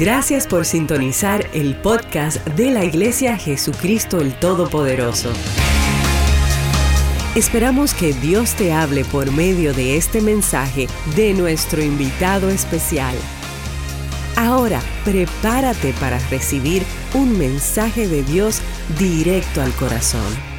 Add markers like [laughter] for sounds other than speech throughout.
Gracias por sintonizar el podcast de la Iglesia Jesucristo el Todopoderoso. Esperamos que Dios te hable por medio de este mensaje de nuestro invitado especial. Ahora, prepárate para recibir un mensaje de Dios directo al corazón.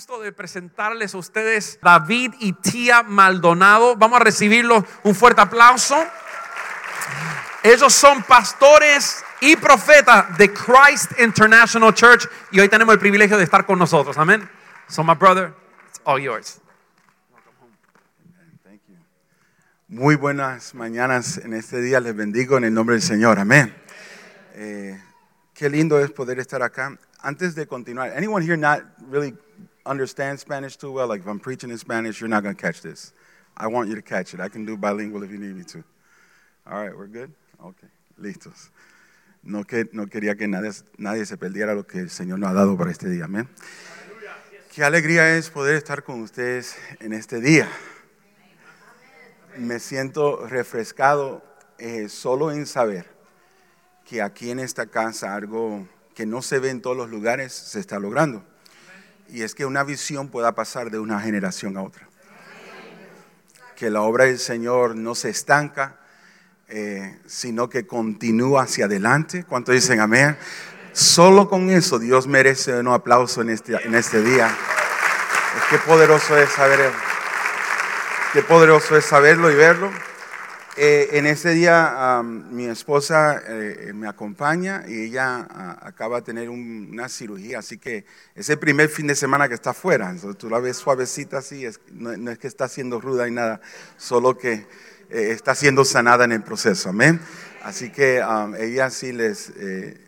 Gusto de presentarles a ustedes David y Tía Maldonado. Vamos a recibirlos un fuerte aplauso. Ellos son pastores y profetas de Christ International Church y hoy tenemos el privilegio de estar con nosotros. Amén. So my brother, it's all yours. Thank you. Muy buenas mañanas en este día. Les bendigo en el nombre del Señor. Amén. Eh, qué lindo es poder estar acá. Antes de continuar, anyone here not really understand Spanish too well? Like if I'm preaching in Spanish, you're not going to catch this. I want you to catch it. I can do bilingual if you need me to. All right, we're good? Okay, listos. No, que, no quería que nadie, nadie se perdiera lo que el Señor nos ha dado para este día. Amén. Qué alegría es poder estar con ustedes en este día. Me siento refrescado eh, solo en saber que aquí en esta casa algo que no se ve en todos los lugares se está logrando. Y es que una visión pueda pasar de una generación a otra. Que la obra del Señor no se estanca, eh, sino que continúa hacia adelante. ¿Cuántos dicen amén? Solo con eso Dios merece un aplauso en este, en este día. Poderoso es qué poderoso es saberlo y verlo. Eh, en ese día am, mi esposa eh, me acompaña y ella ah, acaba de tener un- una cirugía, así que es el primer fin de semana que está afuera. Entonces, tú la ves suavecita así, es- no, no es que está siendo ruda y nada, solo que eh, está siendo sanada en el proceso. Amén. Así que am, ella sí les, eh,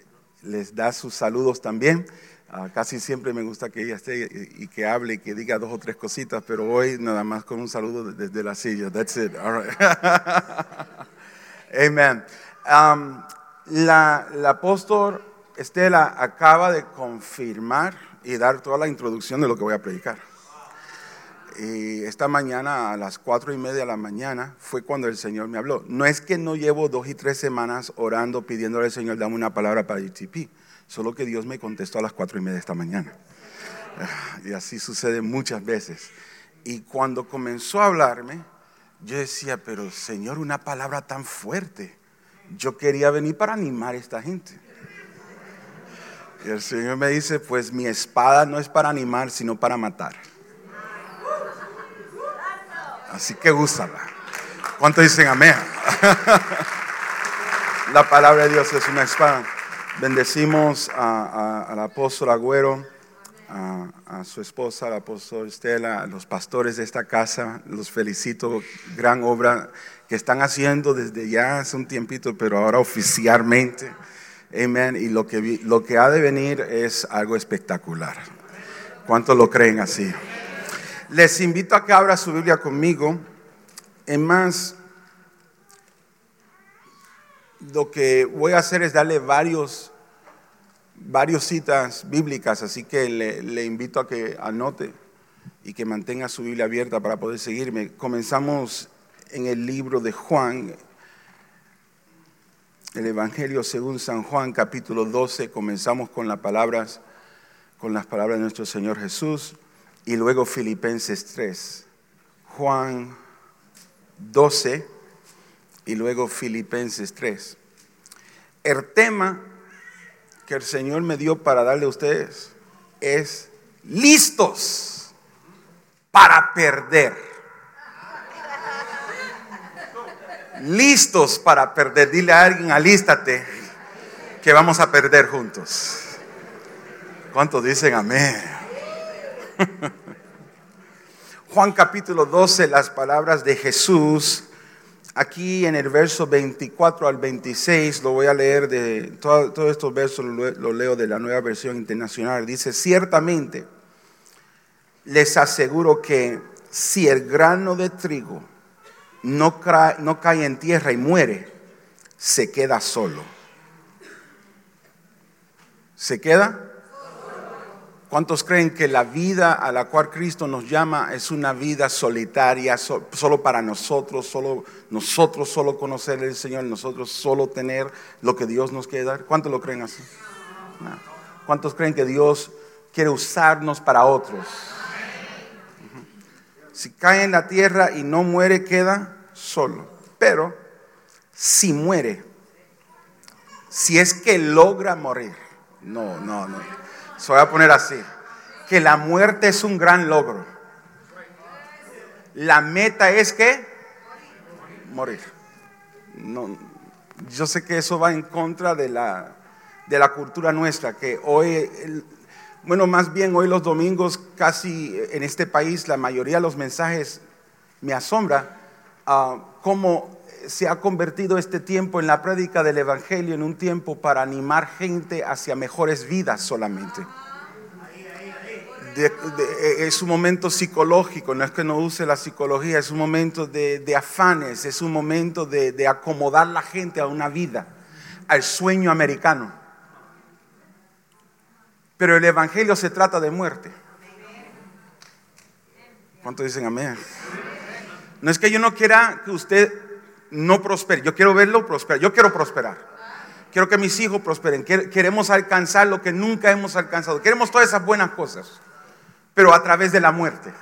les da sus saludos también. Ah, casi siempre me gusta que ella esté y, y que hable y que diga dos o tres cositas, pero hoy nada más con un saludo desde la silla. That's it. All right. [laughs] Amen. Um, la, la apóstol Estela acaba de confirmar y dar toda la introducción de lo que voy a predicar. Y esta mañana a las cuatro y media de la mañana fue cuando el Señor me habló. No es que no llevo dos y tres semanas orando pidiéndole al Señor, dame una palabra para UTP. Solo que Dios me contestó a las cuatro y media de esta mañana. Ah, Y así sucede muchas veces. Y cuando comenzó a hablarme, yo decía, pero Señor, una palabra tan fuerte. Yo quería venir para animar a esta gente. Y el Señor me dice, pues mi espada no es para animar, sino para matar. Así que úsala. ¿Cuántos dicen amén? [laughs] La palabra de Dios es una espada. Bendecimos a- a- al apóstol Agüero, a, su esposa, al apóstol Estela, a los pastores de esta casa. Los felicito. Gran obra que están haciendo desde ya hace un tiempito, pero ahora oficialmente. Amén. Y lo que, lo que ha de venir es algo espectacular. ¿Cuántos lo creen así? Les invito a que abra su Biblia conmigo. Es más, lo que voy a hacer es darle varios, varios citas bíblicas, así que le, le invito a que anote y que mantenga su Biblia abierta para poder seguirme. Comenzamos en el libro de Juan, el Evangelio según San Juan, capítulo 12. Comenzamos con las palabras, con las palabras de nuestro Señor Jesús y luego Filipenses 3. Juan 12 y luego Filipenses 3. El tema que el Señor me dio para darle a ustedes es listos para perder. Listos para perder. Dile a alguien, alístate, que vamos a perder juntos. ¿Cuántos dicen amén? [laughs] Juan capítulo 12, las palabras de Jesús. Aquí en el verso 24 al 26, lo voy a leer de todo- todos estos versos, lo, leo de la nueva versión internacional. Dice, ciertamente, les aseguro que si el grano de trigo no, cra- no cae en tierra y muere, se queda solo. ¿Se queda? ¿Cuántos creen que la vida a la cual Cristo nos llama es una vida solitaria, so- solo para nosotros, solo nosotros solo conocer al Señor, nosotros solo tener lo que Dios nos quiere dar? ¿Cuántos lo creen así? ¿Cuántos creen que Dios quiere usarnos para otros? Si cae en la tierra y no muere, queda solo. Pero si muere, si es que logra morir, no, no, no. Se voy a poner así, que la muerte es un gran logro. La meta es que morir. No, yo sé que eso va en contra de la, de la cultura nuestra, que hoy, bueno, más bien hoy los domingos casi en este país la mayoría de los mensajes me asombra ah, cómo se ha convertido este tiempo en la prédica del Evangelio en un tiempo para animar gente hacia mejores vidas solamente. De- es un momento psicológico, no es que no use la psicología, es un momento de, afanes, es un momento de, de acomodar la gente a una vida, al sueño americano. Pero el Evangelio se trata de muerte. ¿Cuántos dicen amén? No es que yo no quiera que usted no prospere, yo quiero verlo prosperar, yo quiero prosperar. Quiero que mis hijos prosperen, Quer- queremos alcanzar lo que nunca hemos alcanzado, queremos todas esas buenas cosas, pero a través de la muerte.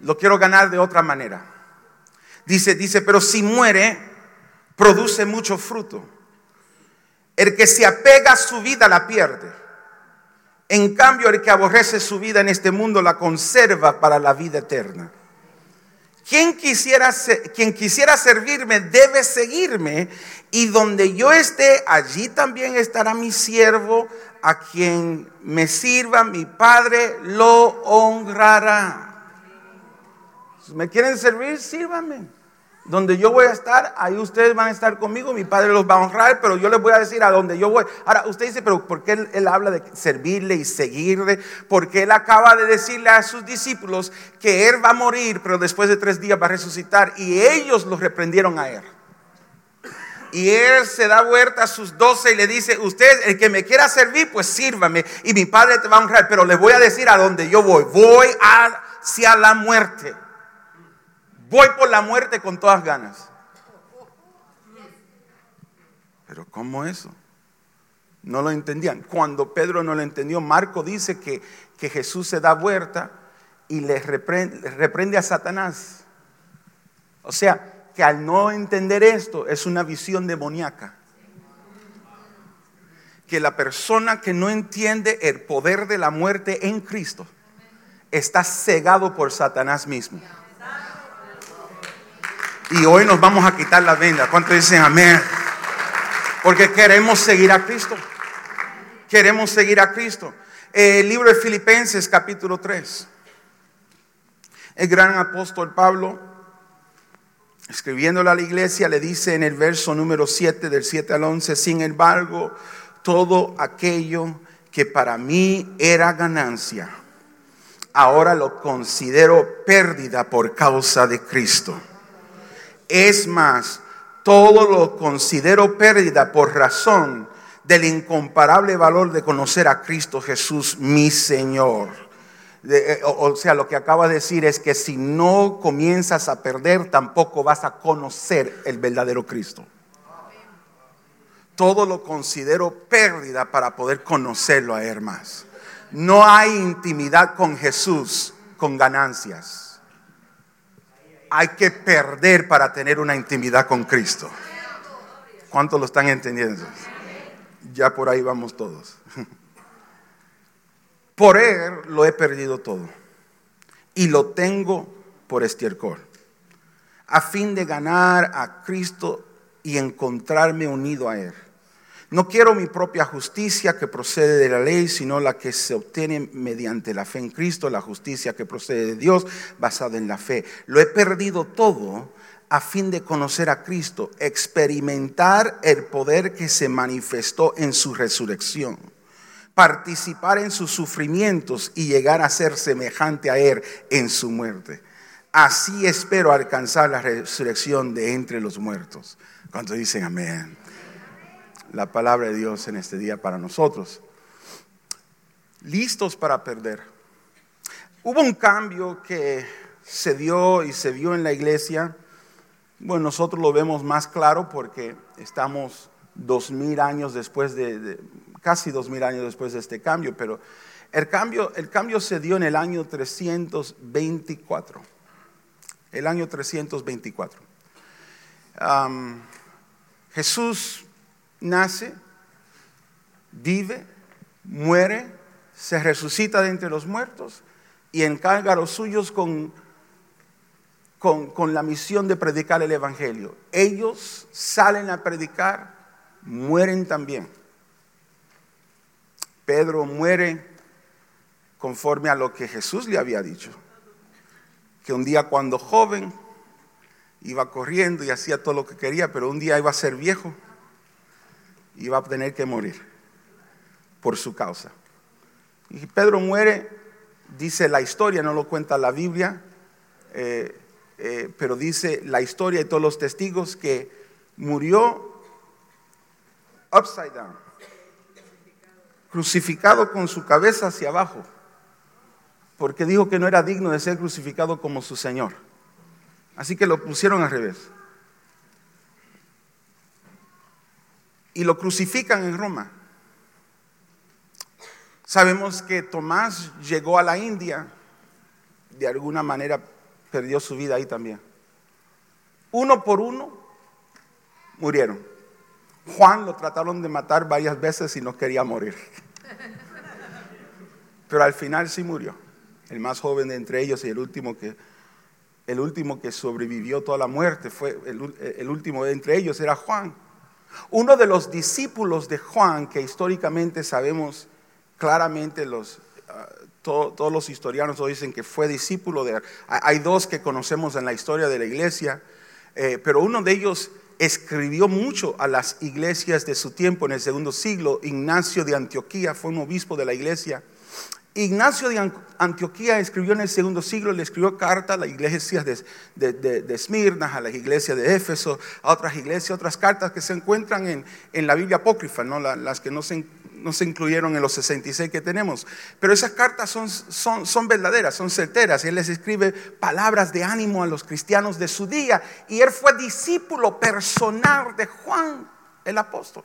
Lo quiero ganar de otra manera. Dice, dice, pero si muere, produce mucho fruto. El que se apega a su vida la pierde. En cambio, el que aborrece su vida en este mundo la conserva para la vida eterna. Quien quisiera, quien quisiera servirme debe seguirme y donde yo esté, allí también estará mi siervo, a quien me sirva mi Padre lo honrará. Me quieren servir, sírvanme. Donde yo voy a estar, ahí ustedes van a estar conmigo, mi Padre los va a honrar, pero yo les voy a decir a dónde yo voy. Ahora, usted dice, pero ¿por qué él, habla de servirle y seguirle? Porque él acaba de decirle a sus discípulos que él va a morir, pero después de tres días va a resucitar. Y ellos lo reprendieron a él. Y él se da vuelta a sus doce y le dice, usted, el que me quiera servir, pues sírvame. Y mi Padre te va a honrar, pero les voy a decir a dónde yo voy. Voy hacia la muerte. Voy por la muerte con todas ganas. Pero ¿cómo eso? No lo entendían. Cuando Pedro no lo entendió, Marco dice que, que Jesús se da vuelta y le reprende, reprende a Satanás. O sea, que al no entender esto es una visión demoníaca. Que la persona que no entiende el poder de la muerte en Cristo está cegado por Satanás mismo. Y hoy nos vamos a quitar la venda. ¿Cuántos dicen amén? Porque queremos seguir a Cristo. Queremos seguir a Cristo. El libro de Filipenses capítulo 3. El gran apóstol Pablo, escribiéndole a la iglesia, le dice en el verso número 7 del 7 al 11, sin embargo, todo aquello que para mí era ganancia, ahora lo considero pérdida por causa de Cristo. Es más, todo lo considero pérdida por razón del incomparable valor de conocer a Cristo Jesús, mi Señor. Eh, o, o sea, lo que acaba de decir es que si no comienzas a perder, tampoco vas a conocer el verdadero Cristo. Todo lo considero pérdida para poder conocerlo a Él más. No hay intimidad con Jesús con ganancias. Hay que perder para tener una intimidad con Cristo. ¿Cuántos lo están entendiendo? Ya por ahí vamos todos. [laughs] Por Él lo he perdido todo. Y lo tengo por estiércol. A fin de ganar a Cristo y encontrarme unido a Él. No quiero mi propia justicia que procede de la ley, sino la que se obtiene mediante la fe en Cristo, la justicia que procede de Dios basada en la fe. Lo he perdido todo a fin de conocer a Cristo, experimentar el poder que se manifestó en su resurrección, participar en sus sufrimientos y llegar a ser semejante a Él en su muerte. Así espero alcanzar la resurrección de entre los muertos. ¿Cuántos dicen amén? La palabra de Dios en este día para nosotros. listos para perder. Hubo un cambio que se dio y se vio en la iglesia. Bueno, nosotros lo vemos más claro porque estamos dos mil años después de, casi dos mil años después de este cambio, pero el cambio, el cambio se dio en el año 324. El año 324. Am, Jesús nace, vive, muere, se resucita de entre los muertos y encarga a los suyos con, con, con la misión de predicar el Evangelio. Ellos salen a predicar, mueren también. Pedro muere conforme a lo que Jesús le había dicho, que un día cuando joven iba corriendo y hacía todo lo que quería, pero un día iba a ser viejo, iba a tener que morir por su causa. Y Pedro muere, dice la historia, no lo cuenta la Biblia, eh, eh, pero dice la historia y todos los testigos que murió upside down, crucificado con su cabeza hacia abajo, porque dijo que no era digno de ser crucificado como su Señor. Así que lo pusieron al revés. Y lo crucifican en Roma. Sabemos que Tomás llegó a la India, de alguna manera perdió su vida ahí también. Uno por uno murieron. Juan lo trataron de matar varias veces y no quería morir. Pero al final sí murió. El más joven de entre ellos y el último que, el último que sobrevivió toda la muerte fue el, el último de entre ellos era Juan. Uno de los discípulos de Juan que históricamente sabemos claramente los ah, to- todos los historianos dicen que fue discípulo de hay dos que conocemos en la historia de la iglesia eh, pero uno de ellos escribió mucho a las iglesias de su tiempo en el segundo siglo. Ignacio de Antioquía fue un obispo de la iglesia Ignacio de An- Antioquía escribió en el segundo siglo, le escribió cartas a las iglesias de, de, de- Esmirna, a las iglesias de Éfeso, a otras iglesias, otras cartas que se encuentran en, en la Biblia apócrifa, ¿no? La- las que no se, no se incluyeron en los 66 que tenemos. Pero esas cartas son, son, son verdaderas, son certeras. Él les escribe palabras de ánimo a los cristianos de su día. Y él fue discípulo personal de Juan, el apóstol.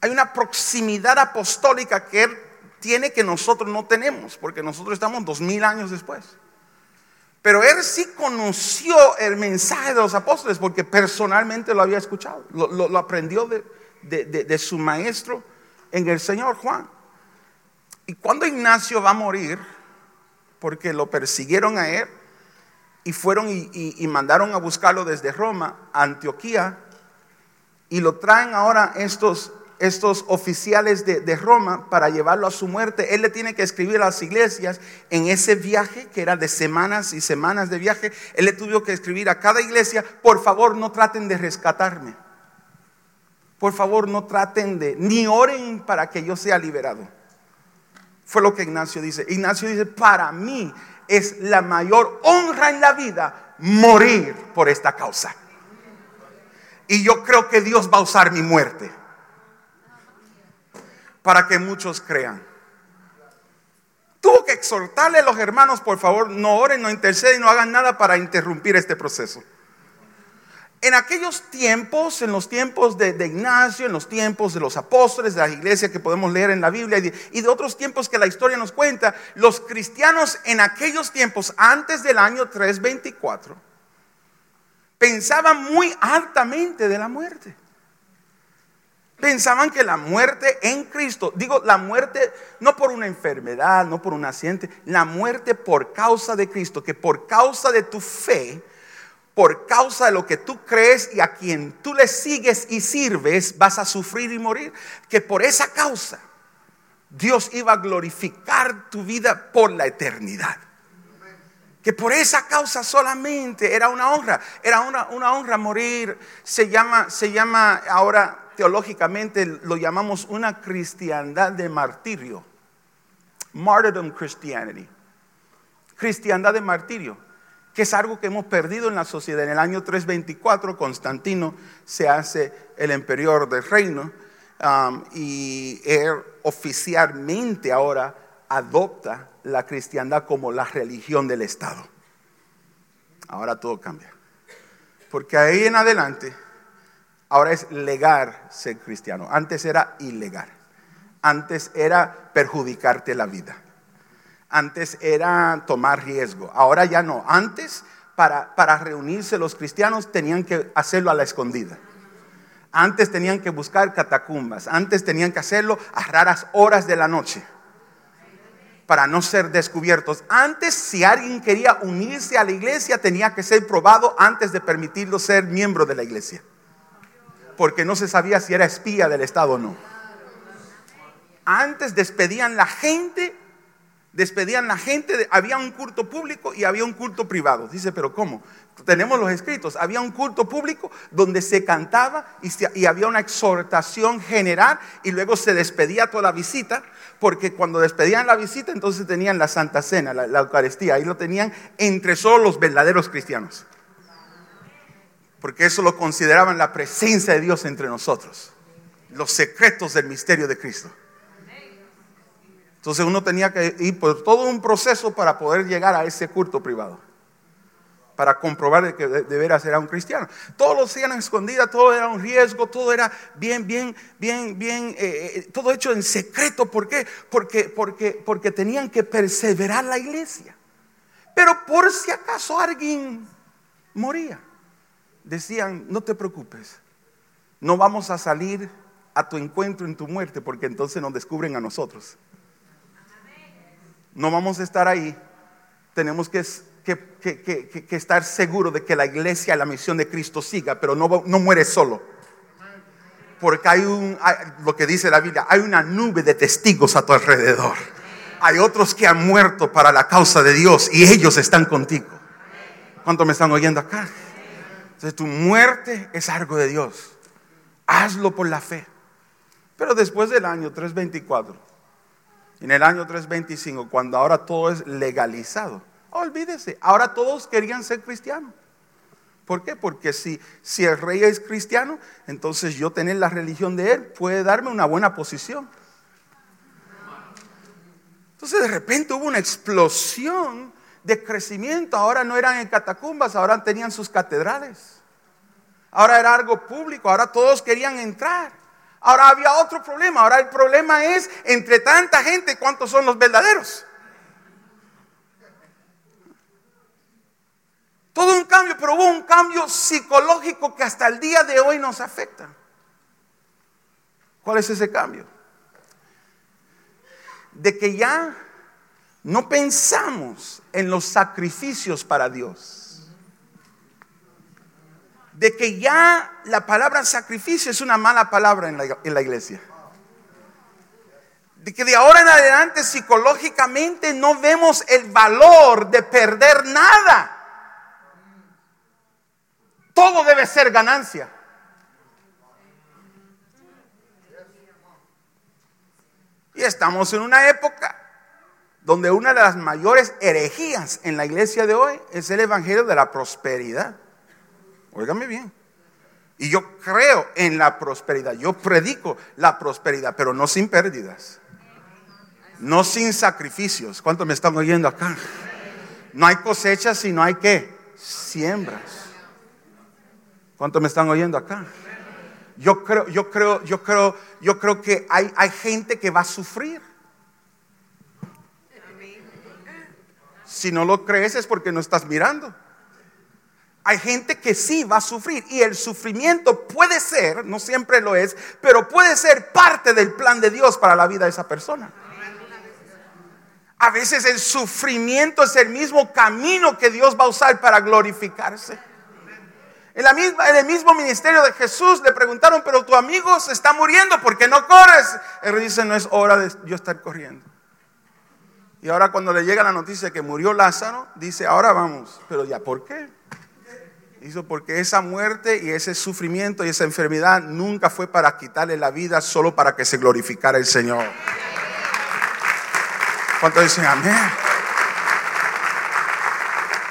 Hay una proximidad apostólica que él tiene que nosotros no tenemos, porque nosotros estamos dos mil años después. Pero él sí conoció el mensaje de los apóstoles porque personalmente lo había escuchado, lo, aprendió de, su maestro en el Señor Juan. Y cuando Ignacio va a morir, porque lo persiguieron a él y fueron y, y- y mandaron a buscarlo desde Roma a Antioquía, y lo traen ahora estos, estos oficiales de, Roma para llevarlo a su muerte. Él le tiene que escribir a las iglesias en ese viaje, que era de semanas y semanas de viaje. Él le tuvo que escribir a cada iglesia, por favor no traten de rescatarme. Por favor no traten de, ni oren para que yo sea liberado. Fue lo que Ignacio dice. Ignacio dice, para mí es la mayor honra en la vida morir por esta causa. Y yo creo que Dios va a usar mi muerte para que muchos crean. Tuvo que exhortarle a los hermanos, por favor, no oren, no interceden, no hagan nada para interrumpir este proceso. En aquellos tiempos, en los tiempos de, Ignacio, en los tiempos de los apóstoles, de la iglesia que podemos leer en la Biblia y de otros tiempos que la historia nos cuenta, los cristianos en aquellos tiempos, antes del año 324, pensaban muy altamente de la muerte. Pensaban que la muerte en Cristo, digo la muerte no por una enfermedad, no por un accidente, la muerte por causa de Cristo, que por causa de tu fe, por causa de lo que tú crees y a quien tú le sigues y sirves, vas a sufrir y morir, que por esa causa Dios iba a glorificar tu vida por la eternidad. Que por esa causa solamente era una honra, era una, una honra morir, se llama, se llama ahora teológicamente lo llamamos una cristiandad de martirio, martyrdom Christianity, cristiandad de martirio, que es algo que hemos perdido en la sociedad. En el año 324 Constantino se hace el emperador del reino um, y él oficialmente ahora adopta la cristiandad como la religión del Estado. Ahora todo cambia. Porque ahí en adelante, ahora es legal ser cristiano. Antes era ilegal. Antes era perjudicarte la vida. Antes era tomar riesgo. Ahora ya no. Antes, para, para reunirse los cristianos, tenían que hacerlo a la escondida. Antes tenían que buscar catacumbas. Antes tenían que hacerlo a raras horas de la noche para no ser descubiertos. Antes, si alguien quería unirse a la iglesia, tenía que ser probado antes de permitirlo ser miembro de la iglesia. Porque no se sabía si era espía del Estado o no. Antes despedían la gente, despedían la gente, había un culto público y había un culto privado. Dice, pero ¿cómo? Tenemos los escritos. Había un culto público donde se cantaba y, había una exhortación general y luego se despedía toda la visita porque cuando despedían la visita, entonces tenían la Santa Cena, la, Eucaristía, ahí lo tenían entre solo los verdaderos cristianos. Porque eso lo consideraban la presencia de Dios entre nosotros, los secretos del misterio de Cristo. Entonces uno tenía que ir por todo un proceso para poder llegar a ese culto privado para comprobar que de, veras era un cristiano. Todos lo hacían escondida, todo era un riesgo, todo era bien, bien, bien, bien, eh, eh, todo hecho en secreto. ¿Por qué? Porque, porque, porque tenían que perseverar la iglesia. Pero por si acaso alguien moría, decían, no te preocupes, no vamos a salir a tu encuentro en tu muerte porque entonces nos descubren a nosotros. No vamos a estar ahí. Tenemos que estar seguro de que la iglesia, la misión de Cristo siga, pero no, no muere solo. Porque hay un, lo que dice la Biblia, hay una nube de testigos a tu alrededor. Hay otros que han muerto para la causa de Dios y ellos están contigo. ¿Cuántos me están oyendo acá? Entonces tu muerte es algo de Dios. Hazlo por la fe. Pero después del año 324, en el año 325, cuando ahora todo es legalizado, olvídese. Ahora todos querían ser cristianos. ¿Por qué? Porque si, si el rey es cristiano, entonces yo tener la religión de él puede darme una buena posición. Entonces de repente hubo una explosión de crecimiento. Ahora no eran en catacumbas, ahora tenían sus catedrales. Ahora era algo público, ahora todos querían entrar. Ahora había otro problema, ahora el problema es entre tanta gente, ¿cuántos son los verdaderos? Todo un cambio, pero hubo un cambio psicológico que hasta el día de hoy nos afecta. ¿Cuál es ese cambio? De que ya no pensamos en los sacrificios para Dios. De que ya la palabra sacrificio es una mala palabra en la, iglesia. De que de ahora en adelante psicológicamente no vemos el valor de perder nada todo debe ser ganancia. Y estamos en una época donde una de las mayores herejías en la iglesia de hoy es el evangelio de la prosperidad. Óigame bien. Y yo creo en la prosperidad. Yo predico la prosperidad, pero no sin pérdidas. No sin sacrificios. ¿Cuántos me están oyendo acá? No hay cosechas si no hay qué? Siembras. ¿Cuántos me están oyendo acá? Yo creo, yo creo, yo creo, yo creo que hay, hay gente que va a sufrir. Si no lo crees es porque no estás mirando. Hay gente que sí va a sufrir y el sufrimiento puede ser, no siempre lo es, pero puede ser parte del plan de Dios para la vida de esa persona. A veces el sufrimiento es el mismo camino que Dios va a usar para glorificarse. En, la misma, en el mismo ministerio de Jesús le preguntaron, pero tu amigo se está muriendo, porque no corres? Él dice, no es hora de yo estar corriendo. Y ahora cuando le llega la noticia que murió Lázaro, dice, ahora vamos. Pero ya, ¿por qué? Hizo porque esa muerte y ese sufrimiento y esa enfermedad nunca fue para quitarle la vida, solo para que se glorificara el Señor. ¿Cuántos dicen amén?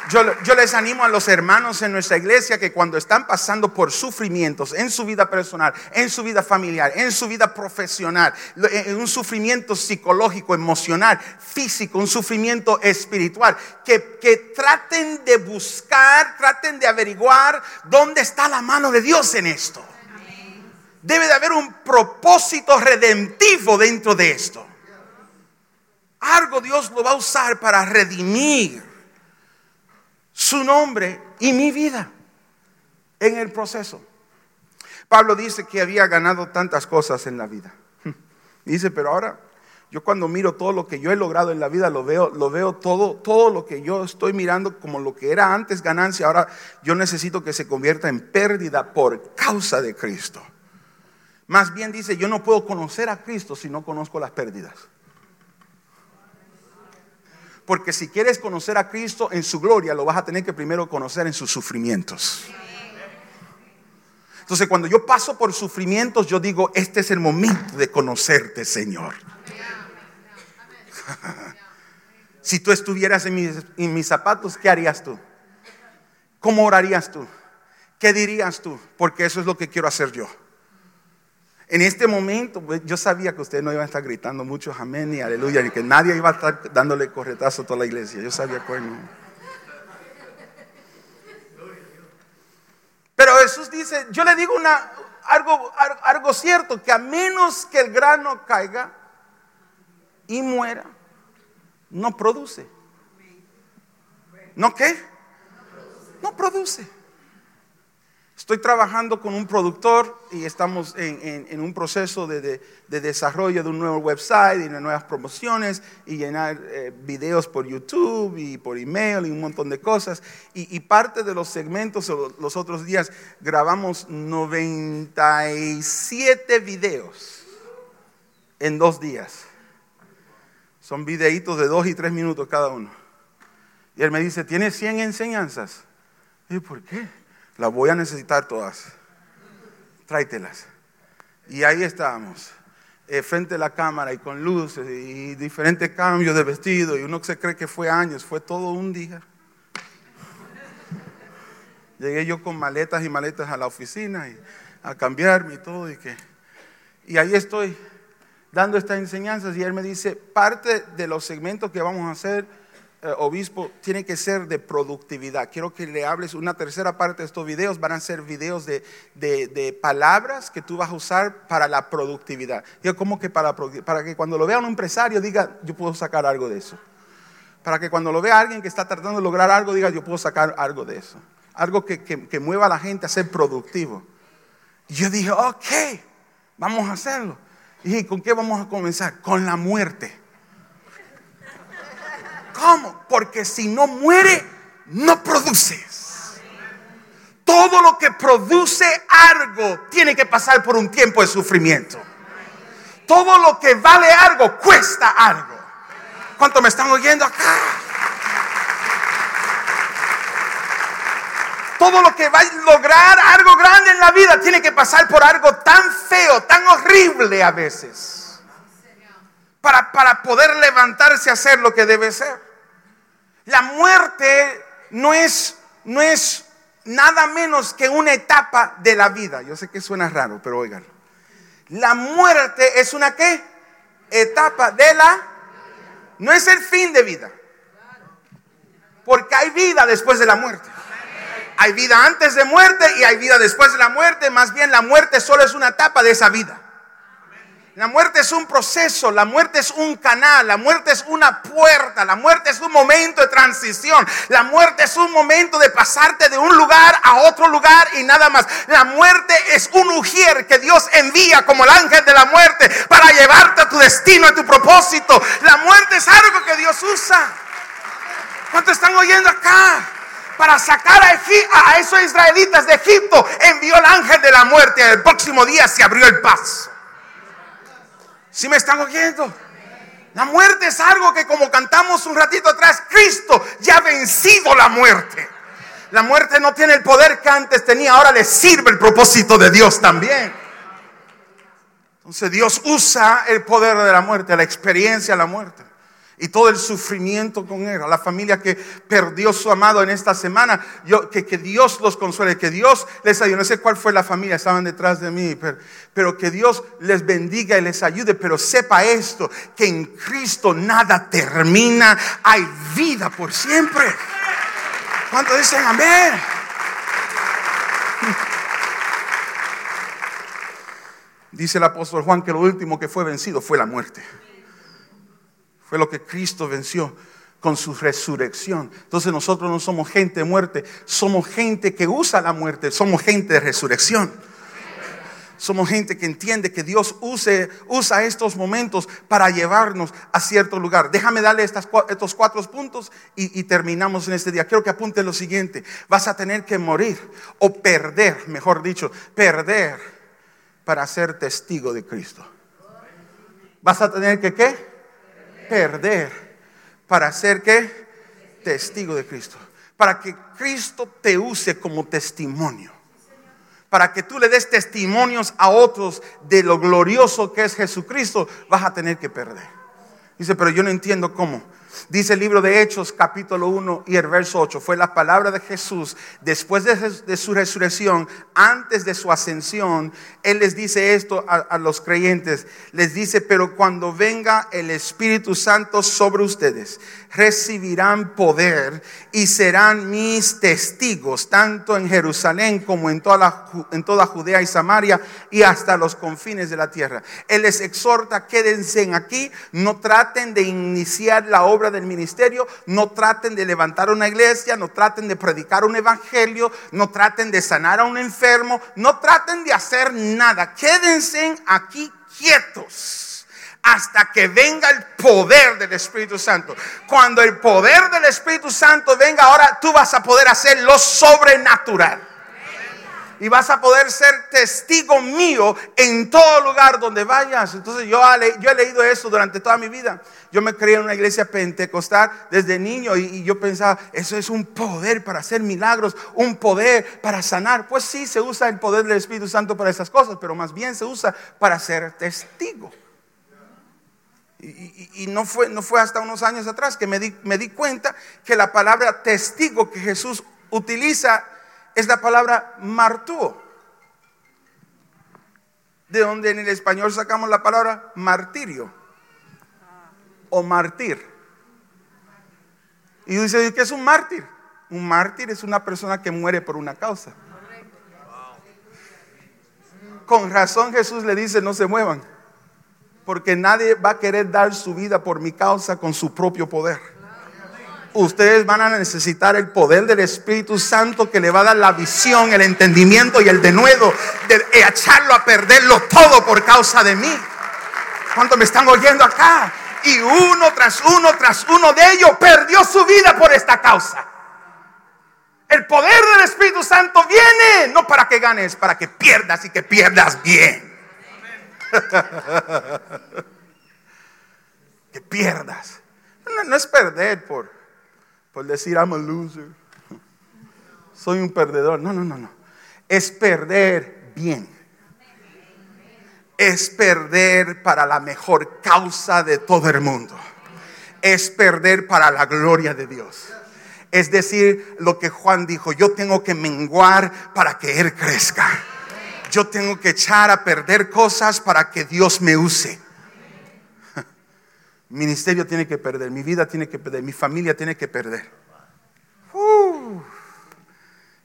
Yo, les animo a los hermanos en nuestra iglesia que cuando están pasando por sufrimientos en su vida personal, en su vida familiar, en su vida profesional, en un sufrimiento psicológico, emocional, físico, un sufrimiento espiritual, que, que traten de buscar, traten de averiguar dónde está la mano de Dios en esto. Debe de haber un propósito redentivo dentro de esto. Algo Dios lo va a usar para redimir su nombre y mi vida en el proceso. Pablo dice que había ganado tantas cosas en la vida. [laughs] Dice, pero ahora yo cuando miro todo lo que yo he logrado en la vida, lo veo, lo veo todo, todo lo que yo estoy mirando como lo que era antes ganancia, ahora yo necesito que se convierta en pérdida por causa de Cristo. Más bien dice, yo no puedo conocer a Cristo si no conozco las pérdidas. Porque si quieres conocer a Cristo en su gloria, lo vas a tener que primero conocer en sus sufrimientos. Entonces cuando yo paso por sufrimientos, yo digo, este es el momento de conocerte, Señor. [laughs] si tú estuvieras en mis, en mis zapatos, ¿qué harías tú? ¿Cómo orarías tú? ¿Qué dirías tú? Porque eso es lo que quiero hacer yo. En este momento, pues, yo sabía que ustedes no iban a estar gritando mucho amén y aleluya, ni que nadie iba a estar dándole corretazo a toda la iglesia. Yo sabía que no. Pero Jesús dice, yo le digo algo, algo cierto, que a menos que el grano caiga y muera, no produce. ¿No qué? No produce. Estoy trabajando con un productor y estamos en, un proceso de, desarrollo de un nuevo website y de nuevas promociones y llenar eh, videos por YouTube y por email y un montón de cosas. Y, parte de los segmentos, los otros días grabamos 97 videos en dos días. Son videitos de dos y tres minutos cada uno. Y él me dice, ¿tiene 100 enseñanzas? Y ¿por qué? Las voy a necesitar todas. Tráetelas. Y ahí estábamos, eh, frente a la cámara y con luces y diferentes cambios de vestido. Y uno se cree que fue años, fue todo un día. Llegué yo con maletas y maletas a la oficina y a cambiarme y todo. Y, que, y ahí estoy dando estas enseñanzas y él me dice, parte de los segmentos que vamos a hacer obispo, tiene que ser de productividad. Quiero que le hables una tercera parte de estos videos. Van a ser videos de, palabras que tú vas a usar para la productividad. Yo como que para, para que cuando lo vea un empresario diga, yo puedo sacar algo de eso. Para que cuando lo vea alguien que está tratando de lograr algo, diga, yo puedo sacar algo de eso. Algo que, que mueva a la gente a ser productivo. Yo dije, ok, vamos a hacerlo. Y ¿con qué vamos a comenzar? Con la muerte. ¿Cómo? Porque si no muere, no produces. Todo lo que produce algo tiene que pasar por un tiempo de sufrimiento. Todo lo que vale algo cuesta algo. ¿Cuánto me están oyendo acá? Todo lo que va a lograr algo grande en la vida tiene que pasar por algo tan feo, tan horrible a veces. Para, para poder levantarse a hacer lo que debe ser. La muerte no es, no es nada menos que una etapa de la vida. Yo sé que suena raro, pero oigan. La muerte es una qué? Etapa de la... No es el fin de vida. Porque hay vida después de la muerte. Hay vida antes de muerte y hay vida después de la muerte. Más bien la muerte solo es una etapa de esa vida. La muerte es un proceso, la muerte es un canal, la muerte es una puerta, la muerte es un momento de transición, la muerte es un momento de pasarte de un lugar a otro lugar y nada más. La muerte es un ujier que Dios envía como el ángel de la muerte para llevarte a tu destino, a tu propósito. La muerte es algo que Dios usa. ¿Cuánto están oyendo acá? Para sacar a, a esos israelitas de Egipto envió el ángel de la muerte. El próximo día se abrió el paso. Si me están oyendo? La muerte es algo que como cantamos un ratito atrás, Cristo ya ha vencido la muerte. La muerte no tiene el poder que antes tenía, ahora le sirve el propósito de Dios también. Entonces Dios usa el poder de la muerte, la experiencia de la muerte. Y todo el sufrimiento con él, a la familia que perdió su amado en esta semana, yo, que, que Dios los consuele, que Dios les ayude. No sé cuál fue la familia, estaban detrás de mí, pero, pero que Dios les bendiga y les ayude, pero sepa esto, que en Cristo nada termina, hay vida por siempre. ¿Cuánto dicen amén? [laughs] Dice el apóstol Juan que lo último que fue vencido fue la muerte. Fue lo que Cristo venció con su resurrección. Entonces nosotros no somos gente de muerte, somos gente que usa la muerte, somos gente de resurrección. Somos gente que entiende que Dios use, usa estos momentos para llevarnos a cierto lugar. Déjame darle estas, estos cuatro puntos y, y terminamos en este día. Quiero que apunte lo siguiente. Vas a tener que morir o perder, mejor dicho, perder para ser testigo de Cristo. Vas a tener que qué? Perder para ser qué? Testigo de Cristo. Para que Cristo te use como testimonio para que tú le des testimonios a otros de lo glorioso que es Jesucristo, vas a tener que perder. Dice, pero yo no entiendo cómo. Dice el libro de Hechos capítulo 1 y el verso 8, fue la palabra de Jesús. Después de, su resurrección, antes de su ascensión, Él les dice esto a, los creyentes, les dice, pero cuando venga el Espíritu Santo sobre ustedes, recibirán poder y serán mis testigos, tanto en Jerusalén como en toda, en toda Judea y Samaria y hasta los confines de la tierra. Él les exhorta, quédense aquí, no traten de iniciar la obra del ministerio, no traten de levantar una iglesia, no traten de predicar un evangelio, no traten de sanar a un enfermo, no traten de hacer nada, quédense aquí quietos hasta que venga el poder del Espíritu Santo. Cuando el poder del Espíritu Santo venga, ahora tú vas a poder hacer lo sobrenatural. Y vas a poder ser testigo mío en todo lugar donde vayas. Entonces yo, he leído eso durante toda mi vida. Yo me creí en una iglesia pentecostal desde niño y, yo pensaba, eso es un poder para hacer milagros, un poder para sanar. Pues sí, se usa el poder del Espíritu Santo para esas cosas, pero más bien se usa para ser testigo. Y, no, fue, hasta unos años atrás que me di cuenta que la palabra testigo que Jesús utiliza es la palabra martúo. De donde en el español sacamos la palabra martirio o martir. Y dice, ¿qué es un mártir? Un mártir es una persona que muere por una causa. Con razón Jesús le dice, no se muevan porque nadie va a querer dar su vida por mi causa con su propio poder. Ustedes van a necesitar el poder del Espíritu Santo que le va a dar la visión, el entendimiento y el denuedo de echarlo a perderlo todo por causa de mí. ¿Cuántos me están oyendo acá? Y uno tras uno tras uno de ellos perdió su vida por esta causa. El poder del Espíritu Santo viene no para que ganes, para que pierdas y que pierdas bien. [laughs] que pierdas. No, es perder por, por decir I'm a loser. [laughs] Soy un perdedor. No, no, no, no. Es perder bien. Es perder para la mejor causa de todo el mundo. Es perder para la gloria de Dios. Es decir, lo que Juan dijo, yo tengo que menguar para que Él crezca yo tengo que echar a perder cosas para que Dios me use. Mi ministerio tiene que perder, mi vida tiene que perder, mi familia tiene que perder.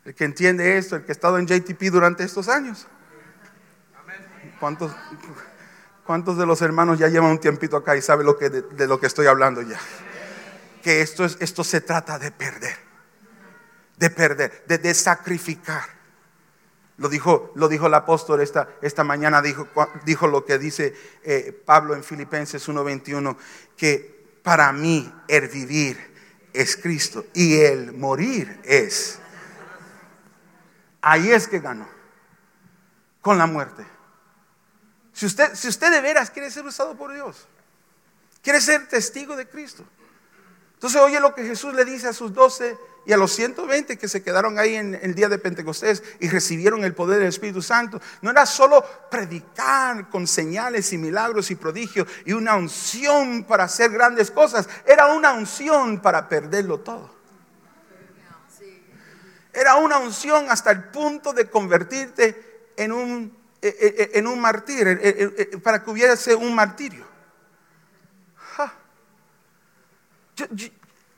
El que entiende esto, el que ha estado en JTP durante estos años. ¿Cuántos, ¿Cuántos de los hermanos ya llevan un tiempito acá y saben lo que, de, de, lo que estoy hablando ya? Que esto, es, esto se trata de perder, de perder, de, de sacrificar. Lo dijo, lo dijo el apóstol esta, esta mañana, dijo, dijo lo que dice eh, Pablo en Filipenses 1:21, que para mí el vivir es Cristo y el morir es. Ahí es que ganó, con la muerte. Si usted, si usted de veras quiere ser usado por Dios, quiere ser testigo de Cristo, Entonces oye lo que Jesús le dice a sus doce y a los 120 que se quedaron ahí en el día de Pentecostés y recibieron el poder del Espíritu Santo. No era solo predicar con señales y milagros y prodigios y una unción para hacer grandes cosas, era una unción para perderlo todo. Era una unción hasta el punto de convertirte en un, eh, eh, eh, en un martir, para que hubiese un martirio. Yo, yo,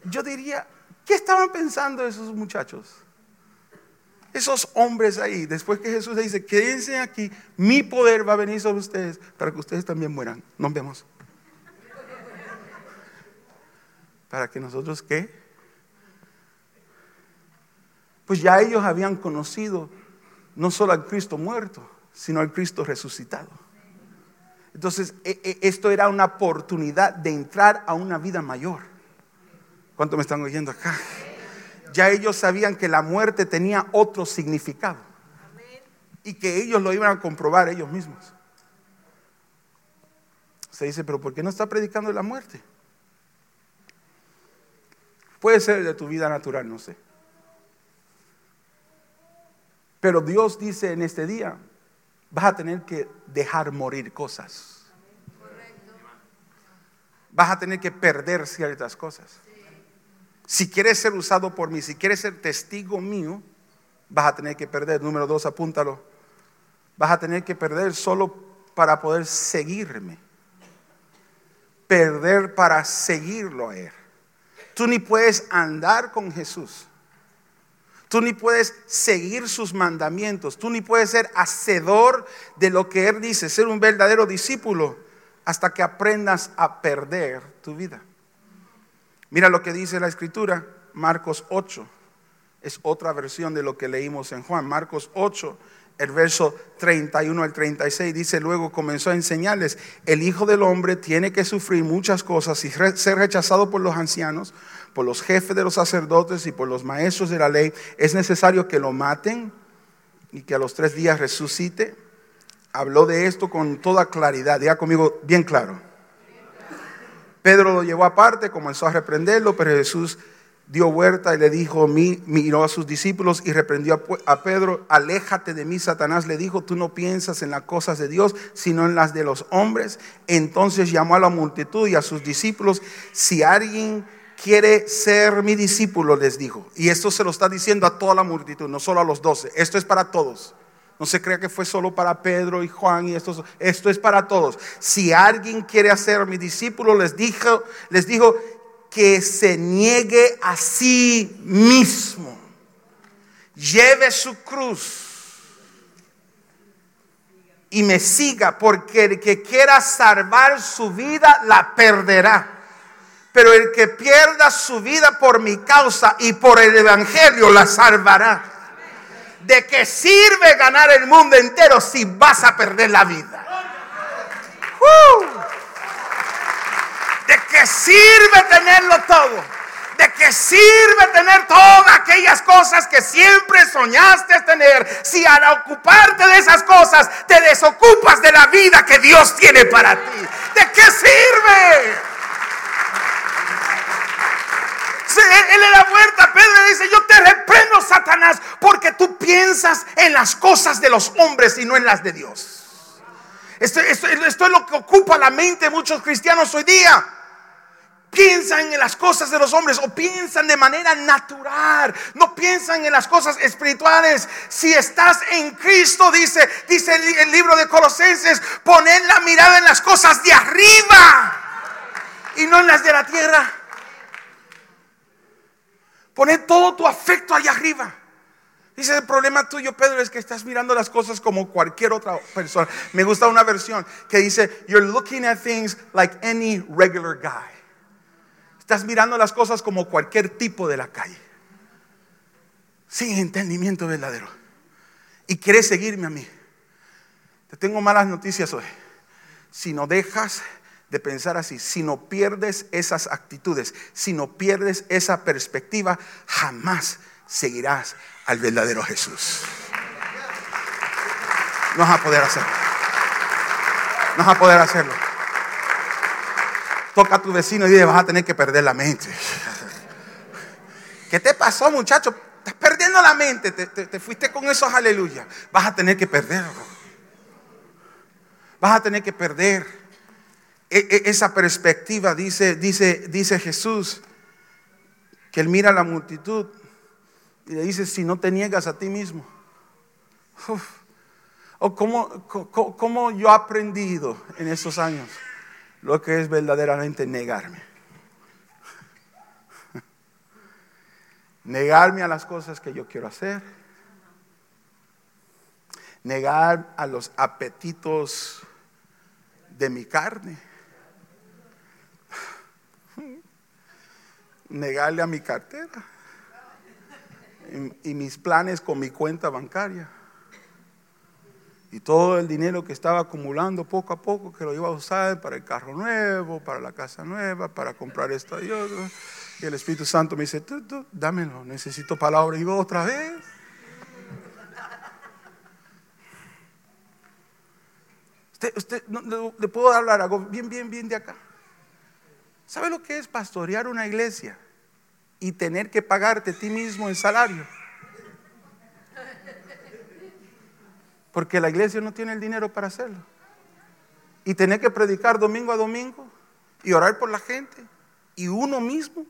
yo diría, ¿qué estaban pensando esos muchachos? Esos hombres ahí, después que Jesús le dice, quédense aquí, mi poder va a venir sobre ustedes para que ustedes también mueran. Nos vemos. Para que nosotros, ¿qué? Pues ya ellos habían conocido no solo al Cristo muerto, sino al Cristo resucitado. Entonces, e, e, esto era una oportunidad de entrar a una vida mayor. ¿Cuánto me están oyendo acá? Ya ellos sabían que la muerte tenía otro significado y que ellos lo iban a comprobar ellos mismos. Se dice, pero ¿por qué no está predicando la muerte? Puede ser de tu vida natural, no sé. Pero Dios dice en este día, vas a tener que dejar morir cosas. Vas a tener que perder ciertas cosas. Si quieres ser usado por mí, si quieres ser testigo mío, vas a tener que perder. Número dos, apúntalo. Vas a tener que perder solo para poder seguirme. Perder para seguirlo a Él. Tú ni puedes andar con Jesús Tú ni puedes seguir sus mandamientos. Tú ni puedes ser hacedor de lo que Él dice, ser un verdadero discípulo, hasta que aprendas a perder tu vida. Mira lo que dice la escritura, Marcos 8. Es otra versión de lo que leímos en Juan. Marcos 8, el verso 31 al 36 dice, luego comenzó a enseñarles, el Hijo del Hombre tiene que sufrir muchas cosas y ser rechazado por los ancianos por los jefes de los sacerdotes y por los maestros de la ley, es necesario que lo maten y que a los tres días resucite. Habló de esto con toda claridad, diga conmigo bien claro. Pedro lo llevó aparte, comenzó a reprenderlo, pero Jesús dio vuelta y le dijo, miró a sus discípulos y reprendió a Pedro, aléjate de mí, Satanás le dijo, tú no piensas en las cosas de Dios, sino en las de los hombres. Entonces llamó a la multitud y a sus discípulos, si alguien quiere ser mi discípulo, les dijo. Y esto se lo está diciendo a toda la multitud, no solo a los doce. Esto es para todos. No se crea que fue solo para Pedro y Juan y estos. Esto es para todos. Si alguien quiere hacer mi discípulo, les dijo, les dijo que se niegue a sí mismo. Lleve su cruz y me siga, porque el que quiera salvar su vida la perderá pero el que pierda su vida por mi causa y por el Evangelio la salvará. ¿De qué sirve ganar el mundo entero si vas a perder la vida? Uh. ¿De qué sirve tenerlo todo? ¿De qué sirve tener todas aquellas cosas que siempre soñaste tener si al ocuparte de esas cosas te desocupas de la vida que Dios tiene para ti? ¿De qué sirve? Él le da vuelta. Pedro le dice, yo te reprendo, Satanás, porque tú piensas en las cosas de los hombres y no en las de Dios. Esto es lo que ocupa la mente de muchos cristianos hoy día piensan en las cosas de los hombres o piensan de manera natural, no piensan en las cosas espirituales. Si estás en Cristo, dice, dice el, el libro de Colosenses, poner la mirada en las cosas de arriba y no en las de la tierra. Poner todo tu afecto allá arriba. Dice, el problema tuyo, Pedro, es que estás mirando las cosas como cualquier otra persona. Me gusta una versión que dice, you're looking at things like any regular guy. Estás mirando las cosas como cualquier tipo de la calle. Sin entendimiento verdadero. Y quieres seguirme a mí. Te tengo malas noticias hoy. Si no dejas de pensar así. Si no pierdes esas actitudes, si no pierdes esa perspectiva, jamás seguirás al verdadero Jesús. No vas a poder hacerlo. No vas a poder hacerlo. Toca a tu vecino y dile, vas a tener que perder la mente. ¿Qué te pasó, muchacho? Estás perdiendo la mente. Te, te- te fuiste con esos aleluya. Vas a tener que perder. Vas a tener que perder esa perspectiva. Dice, dice, dice Jesús que él mira a la multitud y le dice, si no te niegas a ti mismo. O cómo, co- cómo yo he aprendido en estos años lo que es verdaderamente negarme. Negarme a las cosas que yo quiero hacer. Negar a los apetitos de mi carne. Negarle a mi cartera. Y, mis planes con mi cuenta bancaria. Y todo el dinero que estaba acumulando poco a poco, que lo iba a usar para el carro nuevo, para la casa nueva, para comprar esto y otro. Y el Espíritu Santo me dice, tú, tú, dámelo, necesito palabra. Y yo otra vez. Usted, usted, no, le puedo hablar algo bien, bien, bien de acá. ¿Sabe lo que es pastorear una iglesia y tener que pagarte a ti mismo en salario? Porque la iglesia no tiene el dinero para hacerlo. Y tener que predicar domingo a domingo y orar por la gente y uno mismo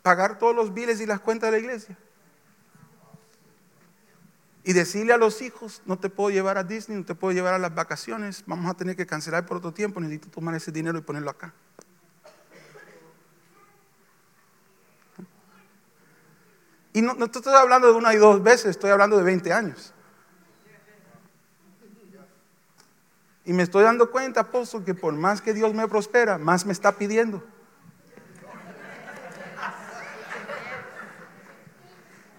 pagar todos los biles y las cuentas de la iglesia. Y decirle a los hijos, no te puedo llevar a Disney, no te puedo llevar a las vacaciones, vamos a tener que cancelar por otro tiempo, necesito tomar ese dinero y ponerlo acá. Y no, no estoy hablando de una y dos veces, estoy hablando de 20 años. Y me estoy dando cuenta, apóstol, que por más que Dios me prospera, más me está pidiendo.